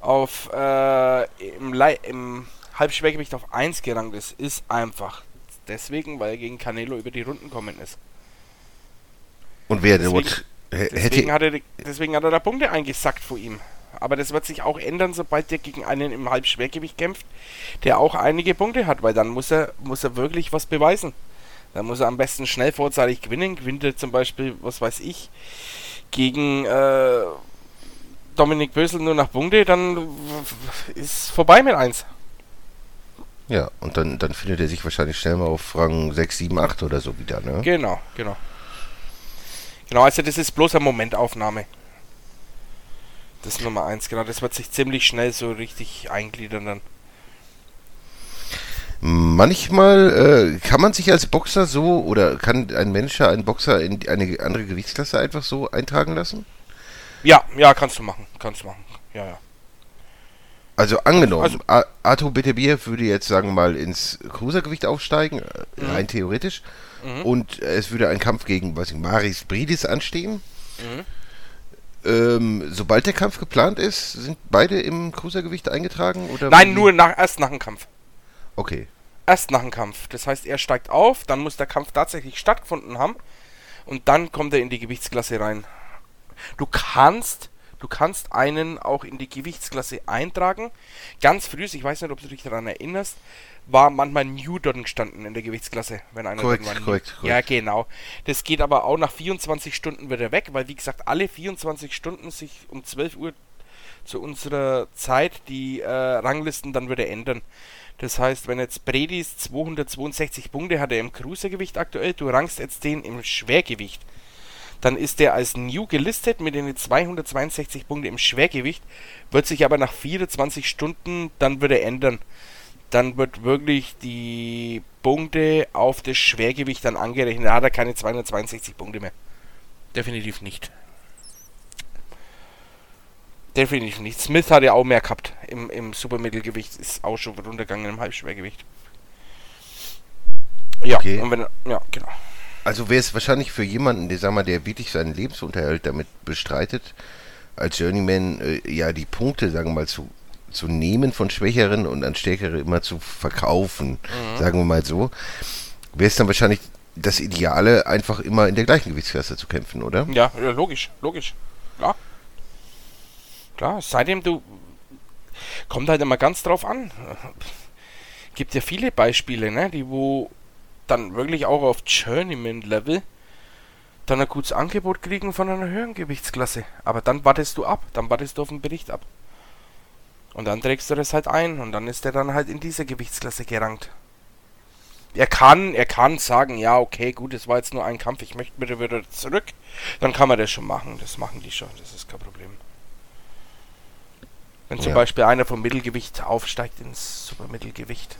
auf äh, im, im Halbschwergewicht auf 1 gerankt ist, ist einfach deswegen, weil er gegen Canelo über die Runden kommen ist.
und wer
deswegen- Deswegen
hätte
hat, er, deswegen hat er da Punkte eingesackt vor ihm. Aber das wird sich auch ändern, sobald er gegen einen im Halbschwergewicht kämpft, der auch einige Punkte hat, weil dann muss er, muss er wirklich was beweisen. Dann muss er am besten schnell vorzeitig gewinnen. Gewinnt er zum Beispiel, was weiß ich, gegen äh, Dominik Bösel nur nach Punkte, dann ist vorbei mit eins.
Ja, und dann, dann findet er sich wahrscheinlich schnell mal auf Rang 6, 7, 8 oder so wieder, ne?
Genau, genau. Genau, also das ist bloß eine Momentaufnahme. Das ist Nummer eins, genau. Das wird sich ziemlich schnell so richtig eingliedern dann.
Manchmal äh, kann man sich als Boxer so oder kann ein Mensch einen Boxer in eine andere Gewichtsklasse einfach so eintragen lassen?
Ja, ja, kannst du machen. Kannst du machen. Ja, ja.
Also angenommen,
Also-
Arthur Beterbiev würde jetzt sagen wir mal ins Cruisergewicht aufsteigen, äh,
Mhm.
rein theoretisch, und äh, es würde ein Kampf gegen was ich, Maris Bridis anstehen.
Mhm.
Ähm, sobald der Kampf geplant ist, sind beide im Cruisergewicht eingetragen oder?
Nein, nur nach, erst nach dem Kampf.
Okay.
Erst nach dem Kampf. Das heißt, er steigt auf, dann muss der Kampf tatsächlich stattgefunden haben und dann kommt er in die Gewichtsklasse rein. Du kannst, Du kannst einen auch in die Gewichtsklasse eintragen. Ganz früh, ich weiß nicht, ob du dich daran erinnerst, war manchmal New dort gestanden in der Gewichtsklasse, wenn einer
Korrekt, korrekt, korrekt.
Ja, genau. Das geht aber auch nach 24 Stunden wieder weg, weil wie gesagt, alle 24 Stunden sich um 12 Uhr zu unserer Zeit die äh, Ranglisten dann wieder ändern. Das heißt, wenn jetzt Bredis 262 Punkte hat er im Cruisergewicht aktuell, du rangst jetzt den im Schwergewicht, dann ist der als New gelistet mit den 262 Punkte im Schwergewicht, wird sich aber nach 24 Stunden dann wieder ändern. Dann wird wirklich die Punkte auf das Schwergewicht dann angerechnet. Da hat er keine 262 Punkte mehr. Definitiv nicht. Definitiv nicht. Smith hat ja auch mehr gehabt im, im Supermittelgewicht, ist auch schon runtergegangen im Halbschwergewicht. Ja,
Okay.
und wenn, ja, genau.
Also wäre es wahrscheinlich für jemanden, der, sag mal, der wirklich seinen Lebensunterhalt damit bestreitet, als Journeyman äh, ja die Punkte, sagen wir mal, zu, zu nehmen von Schwächeren und an Stärkere immer zu verkaufen, sagen wir mal so, wäre es dann wahrscheinlich das Ideale, einfach immer in der gleichen Gewichtsklasse zu kämpfen, oder?
Ja, ja, logisch, logisch. Klar. Klar, seitdem du. Kommt halt immer ganz drauf an. Gibt ja viele Beispiele, ne, die wo dann wirklich auch auf Journeyman-Level dann ein gutes Angebot kriegen von einer höheren Gewichtsklasse. Aber dann wartest du ab, dann wartest du auf den Bericht ab. Und dann trägst du das halt ein und dann ist er dann halt in dieser Gewichtsklasse gerankt. Er kann, er kann sagen, ja, okay, gut, es war jetzt nur ein Kampf, ich möchte bitte wieder zurück. Dann kann man das schon machen. Das machen die schon, das ist kein Problem. Wenn zum
Ja.
Beispiel einer vom Mittelgewicht aufsteigt ins Supermittelgewicht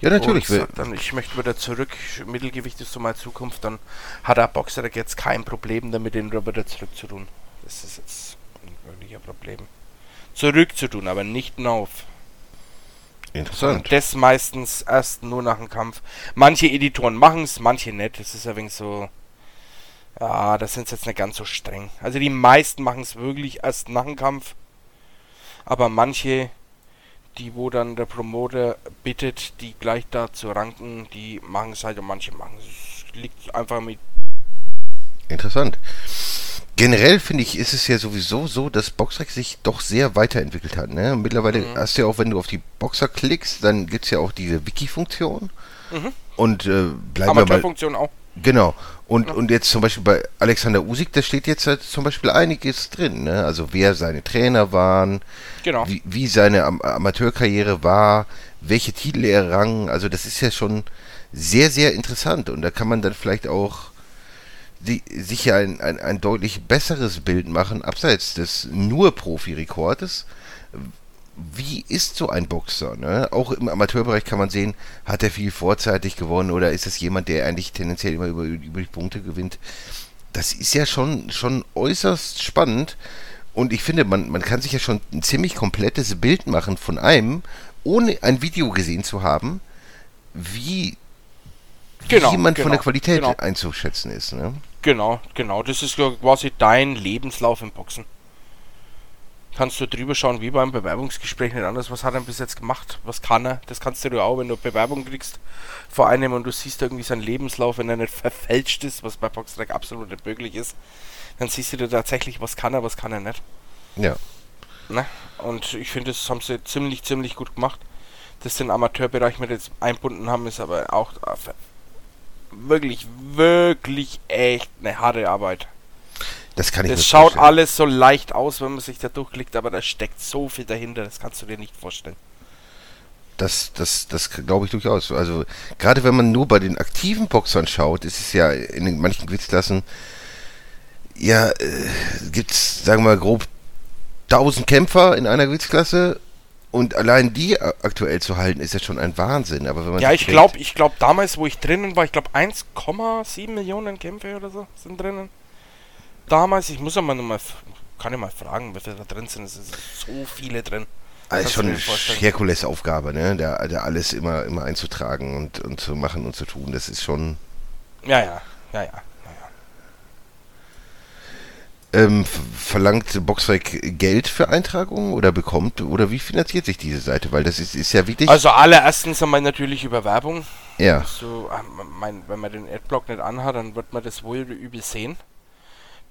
Ja, natürlich.
und sagt dann, ich möchte wieder zurück, Mittelgewicht ist so meine Zukunft, dann hat der Boxer jetzt kein Problem damit, den wieder zurückzutun. Das ist jetzt ein Problem. Zurückzutun, aber nicht auf.
Interessant.
Und das meistens erst nur nach dem Kampf. Manche Editoren machen es, manche nicht. Das ist ein wenig so. Ja, das sind jetzt nicht ganz so streng. Also die meisten machen es wirklich erst nach dem Kampf. Aber manche, die wo dann der Promoter bittet, die gleich da zu ranken, die machen es halt und manche machen es. Es liegt einfach mit.
Interessant. Generell finde ich, ist es ja sowieso so, dass Boxrec sich doch sehr weiterentwickelt hat. Ne? Mittlerweile
Mhm.
hast du ja auch, wenn du auf die Boxer klickst, dann gibt es ja auch diese Wiki-Funktion.
Mhm.
Und äh, bleiben wir mal.
Amateurfunktion auch.
Genau. Und,
Ja.
und jetzt zum Beispiel bei Alexander Usik, da steht jetzt halt zum Beispiel einiges drin. Ne? Also wer seine Trainer waren,
Genau.
wie, wie seine Am Amateurkarriere war, welche Titel er rang. Also das ist ja schon sehr, sehr interessant. Und da kann man dann vielleicht auch die, sich ein, ein, ein deutlich besseres Bild machen, abseits des nur Profi-Rekordes. Wie ist so ein Boxer? Ne? Auch im Amateurbereich kann man sehen, hat er viel vorzeitig gewonnen oder ist es jemand, der eigentlich tendenziell immer über, über die Punkte gewinnt? Das ist ja schon, schon äußerst spannend. Und ich finde, man, man kann sich ja schon ein ziemlich komplettes Bild machen von einem, ohne ein Video gesehen zu haben, wie,
Genau,
wie jemand von
genau,
der Qualität
genau.
einzuschätzen ist. Ne?
Genau, genau. Das ist ja quasi dein Lebenslauf im Boxen. Kannst du drüber schauen, wie beim Bewerbungsgespräch nicht anders. Was hat er bis jetzt gemacht? Was kann er? Das kannst du auch, wenn du Bewerbung kriegst vor einem und du siehst irgendwie seinen Lebenslauf, wenn er nicht verfälscht ist, was bei Boxtrack absolut nicht möglich ist, dann siehst du dir tatsächlich, was kann er, was kann er nicht.
Ja.
Ne? Und ich finde, das haben sie ziemlich, ziemlich gut gemacht. Dass sie den Amateurbereich mit jetzt einbunden haben, ist aber auch äh, wirklich, wirklich echt eine harte Arbeit.
Das kann ich
Das schaut
vorstellen.
alles so leicht aus, wenn man sich da durchklickt, aber da steckt so viel dahinter, das kannst du dir nicht vorstellen.
Das, das, das glaube ich durchaus. Also gerade wenn man nur bei den aktiven Boxern schaut, ist es ja in den manchen Gewichtsklassen, ja, äh, gibt es, sagen wir mal grob, 1000 Kämpfer in einer Gewichtsklasse und allein die aktuell zu halten, ist ja schon ein Wahnsinn. Aber wenn man
Ja, ich glaube, ich glaube damals, wo ich drinnen war, ich glaube 1,7 Millionen Kämpfe oder so sind drinnen. Damals, ich muss ja mal nochmal, kann ich mal fragen, wie viele da drin sind. Es sind so viele drin.
Ah, ist schon eine. Herkulesaufgabe, ne? Da, da alles immer, immer einzutragen und, und zu machen und zu tun. Das ist schon.
Ja, ja, ja, ja.
Ähm, verlangt Boxrec Geld für Eintragungen oder bekommt oder wie finanziert sich diese Seite? Weil das ist, ist ja wirklich.
Also allererstens einmal natürlich über Werbung.
ja.
So, ähm, mein, wenn man den Adblock nicht anhat, dann wird man das wohl übel sehen.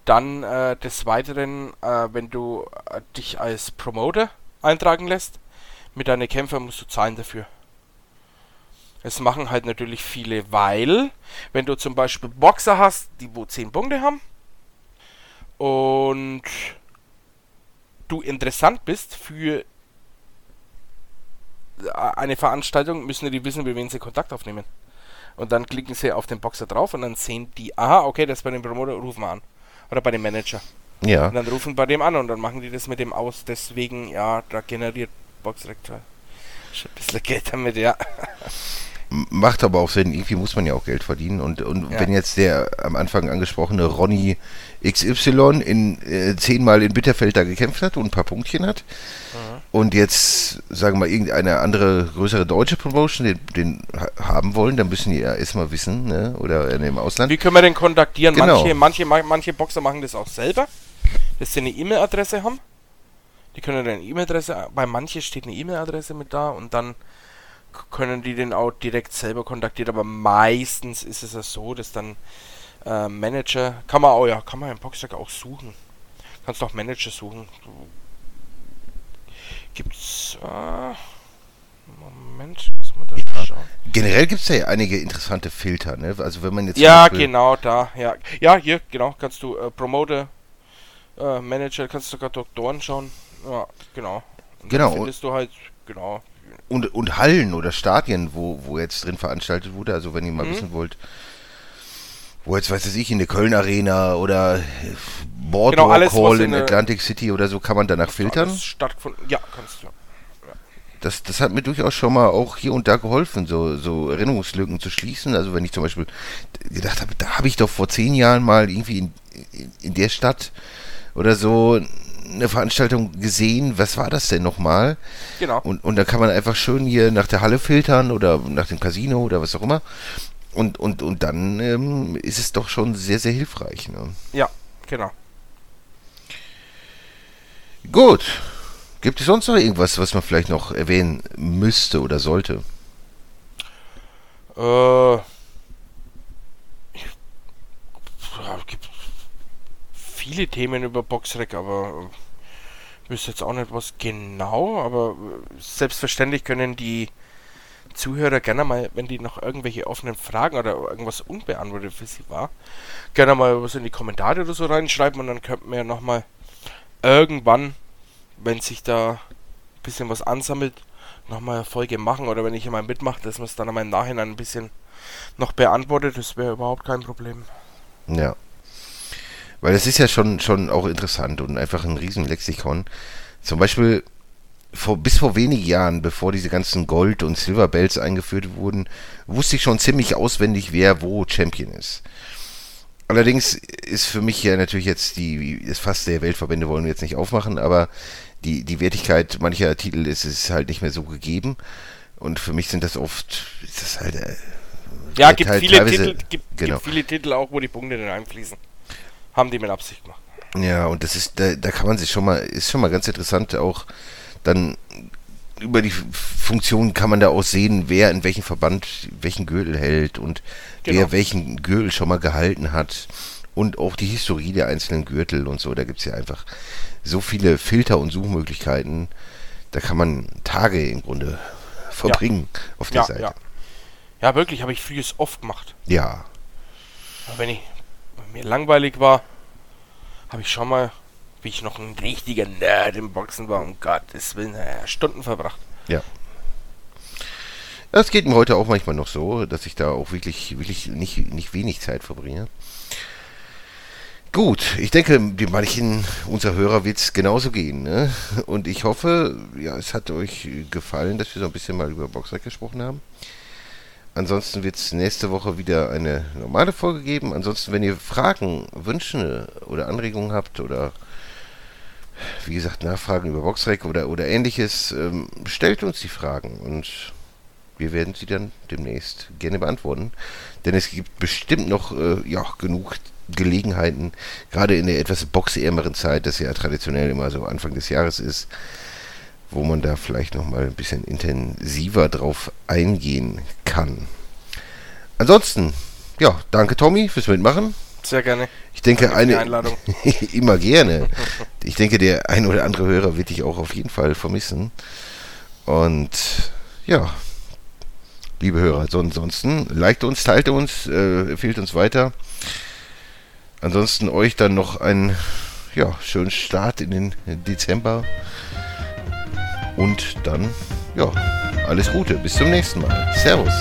Dann äh, des Weiteren, äh, wenn du äh, dich als Promoter eintragen lässt, mit deinen Kämpfern musst du zahlen dafür. Es machen halt natürlich viele, weil, wenn du zum Beispiel Boxer hast, die wo 10 Punkte haben und du interessant bist für eine Veranstaltung, müssen die wissen, mit wem sie Kontakt aufnehmen. Und dann klicken sie auf den Boxer drauf und dann sehen die, aha, okay, das ist bei dem Promoter, rufen wir an. Oder bei dem Manager.
Ja.
Und dann rufen bei dem an und dann machen die das mit dem aus. Deswegen, ja, da generiert Boxrec schon ein bisschen Geld damit, ja.
Macht aber auch Sinn, irgendwie muss man ja auch Geld verdienen. Und, und
Ja.
wenn jetzt der am Anfang angesprochene Ronny XY in äh, zehnmal in Bitterfeld da gekämpft hat und ein paar Punktchen hat und jetzt, sagen wir mal, irgendeine andere größere deutsche Promotion den, den ha- haben wollen, dann müssen die ja erstmal wissen, ne? Oder im Ausland.
Wie können wir den kontaktieren?
Genau.
Manche, manche, ma- manche Boxer machen das auch selber, dass sie eine E-Mail-Adresse haben. Die können dann eine E-Mail-Adresse, bei manchen steht eine E-Mail-Adresse mit da und dann können die den auch direkt selber kontaktieren, aber meistens ist es ja so, dass dann äh, Manager, kann man auch, ja, kann man im Boxtag auch suchen. Kannst auch Manager suchen. Gibt's, äh, Moment, muss man da
Ja.
schauen.
Generell gibt es ja einige interessante Filter, ne? Also wenn man jetzt
Ja, genau, da, ja. Ja, hier, genau, kannst du äh, Promoter, äh, Manager, kannst du sogar Doktoren schauen. Ja, genau. Und
Genau.
Findest du halt, genau.
und, und Hallen oder Stadien, wo, wo jetzt drin veranstaltet wurde, also wenn ihr mal
Mhm.
wissen wollt, wo jetzt, weiß ich, in der Köln Arena oder Boardwalk
Genau, alles,
Hall
in
in Atlantic City oder so, kann man danach filtern.
Stattgefunden. Ja, kannst du.
Das, das hat mir durchaus schon mal auch hier und da geholfen, so, so Erinnerungslücken zu schließen. Also wenn ich zum Beispiel gedacht habe, da habe ich doch vor zehn Jahren mal irgendwie in, in, in der Stadt oder so eine Veranstaltung gesehen. Was war das denn nochmal?
Genau.
Und, und dann kann man einfach schön hier nach der Halle filtern oder nach dem Casino oder was auch immer. Und, und, und dann ähm, ist es doch schon sehr, sehr hilfreich. Ne?
Ja, genau.
Gut. Gibt es sonst noch irgendwas, was man vielleicht noch erwähnen müsste oder sollte?
Äh. es gibt viele Themen über Boxrec, aber ich wüsste jetzt auch nicht was genau, aber äh, selbstverständlich können die Zuhörer gerne mal, wenn die noch irgendwelche offenen Fragen oder irgendwas unbeantwortet für sie war, gerne mal was in die Kommentare oder so reinschreiben und dann könnten wir ja nochmal irgendwann, wenn sich da ein bisschen was ansammelt, nochmal eine Folge machen oder wenn ich mal mitmache, dass man es dann einmal im Nachhinein ein bisschen noch beantwortet, das wäre überhaupt kein Problem.
Ja. Weil es ist ja schon, schon auch interessant und einfach ein riesen Lexikon. Zum Beispiel vor, bis vor wenigen Jahren, bevor diese ganzen Gold- und Silverbells eingeführt wurden, wusste ich schon ziemlich auswendig, wer wo Champion ist. Allerdings ist für mich ja natürlich jetzt die, das Fass der Weltverbände wollen wir jetzt nicht aufmachen, aber die, die Wertigkeit mancher Titel ist es halt nicht mehr so gegeben. Und für mich sind das oft, ist das halt, äh,
Ja, gibt
teil-
viele Titel, gibt,
genau.
gibt viele Titel auch, wo die Punkte nicht einfließen. Haben die mit Absicht gemacht.
Ja, und das ist, da, da kann man sich schon mal, ist schon mal ganz interessant, auch dann über die Funktion kann man da auch sehen, wer in welchem Verband welchen Gürtel hält und wer
Genau.
welchen Gürtel schon mal gehalten hat und auch die Historie der einzelnen Gürtel und so. Da gibt es ja einfach so viele Filter und Suchmöglichkeiten. Da kann man Tage im Grunde verbringen auf der
Ja,
Seite.
ja. Ja, wirklich, habe ich früher oft gemacht.
Ja.
Aber wenn ich wenn mir langweilig war, habe ich schon mal, wie ich noch ein richtiger Nerd im Boxen war, um Gottes Willen, äh, Stunden verbracht.
Ja. Das geht mir heute auch manchmal noch so, dass ich da auch wirklich, wirklich nicht, nicht wenig Zeit verbringe. Gut, ich denke, manchen unserer Hörer wird es genauso gehen. Ne? Und ich hoffe, ja, es hat euch gefallen, dass wir so ein bisschen mal über Boxrec gesprochen haben. Ansonsten wird es nächste Woche wieder eine normale Folge geben. Ansonsten, wenn ihr Fragen, Wünsche oder Anregungen habt oder wie gesagt Nachfragen über Boxrec oder, oder ähnliches, ähm, stellt uns die Fragen und wir werden sie dann demnächst gerne beantworten. Denn es gibt bestimmt noch äh, ja, genug Gelegenheiten, gerade in der etwas boxärmeren Zeit, das ja traditionell immer so Anfang des Jahres ist, wo man da vielleicht nochmal ein bisschen intensiver drauf eingehen kann. Ansonsten, ja, danke Tommy fürs Mitmachen.
Sehr gerne.
Ich denke, eine.
Einladung.
immer gerne. Ich denke, der ein oder andere Hörer wird dich auch auf jeden Fall vermissen. Und ja, liebe Hörer, so ansonsten, liked uns, teilt uns, äh, empfiehlt uns weiter. Ansonsten euch dann noch einen ja, schönen Start in den Dezember. Und dann, ja, alles Gute. Bis zum nächsten Mal. Servus.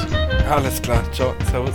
Alles klar. Ciao. Servus.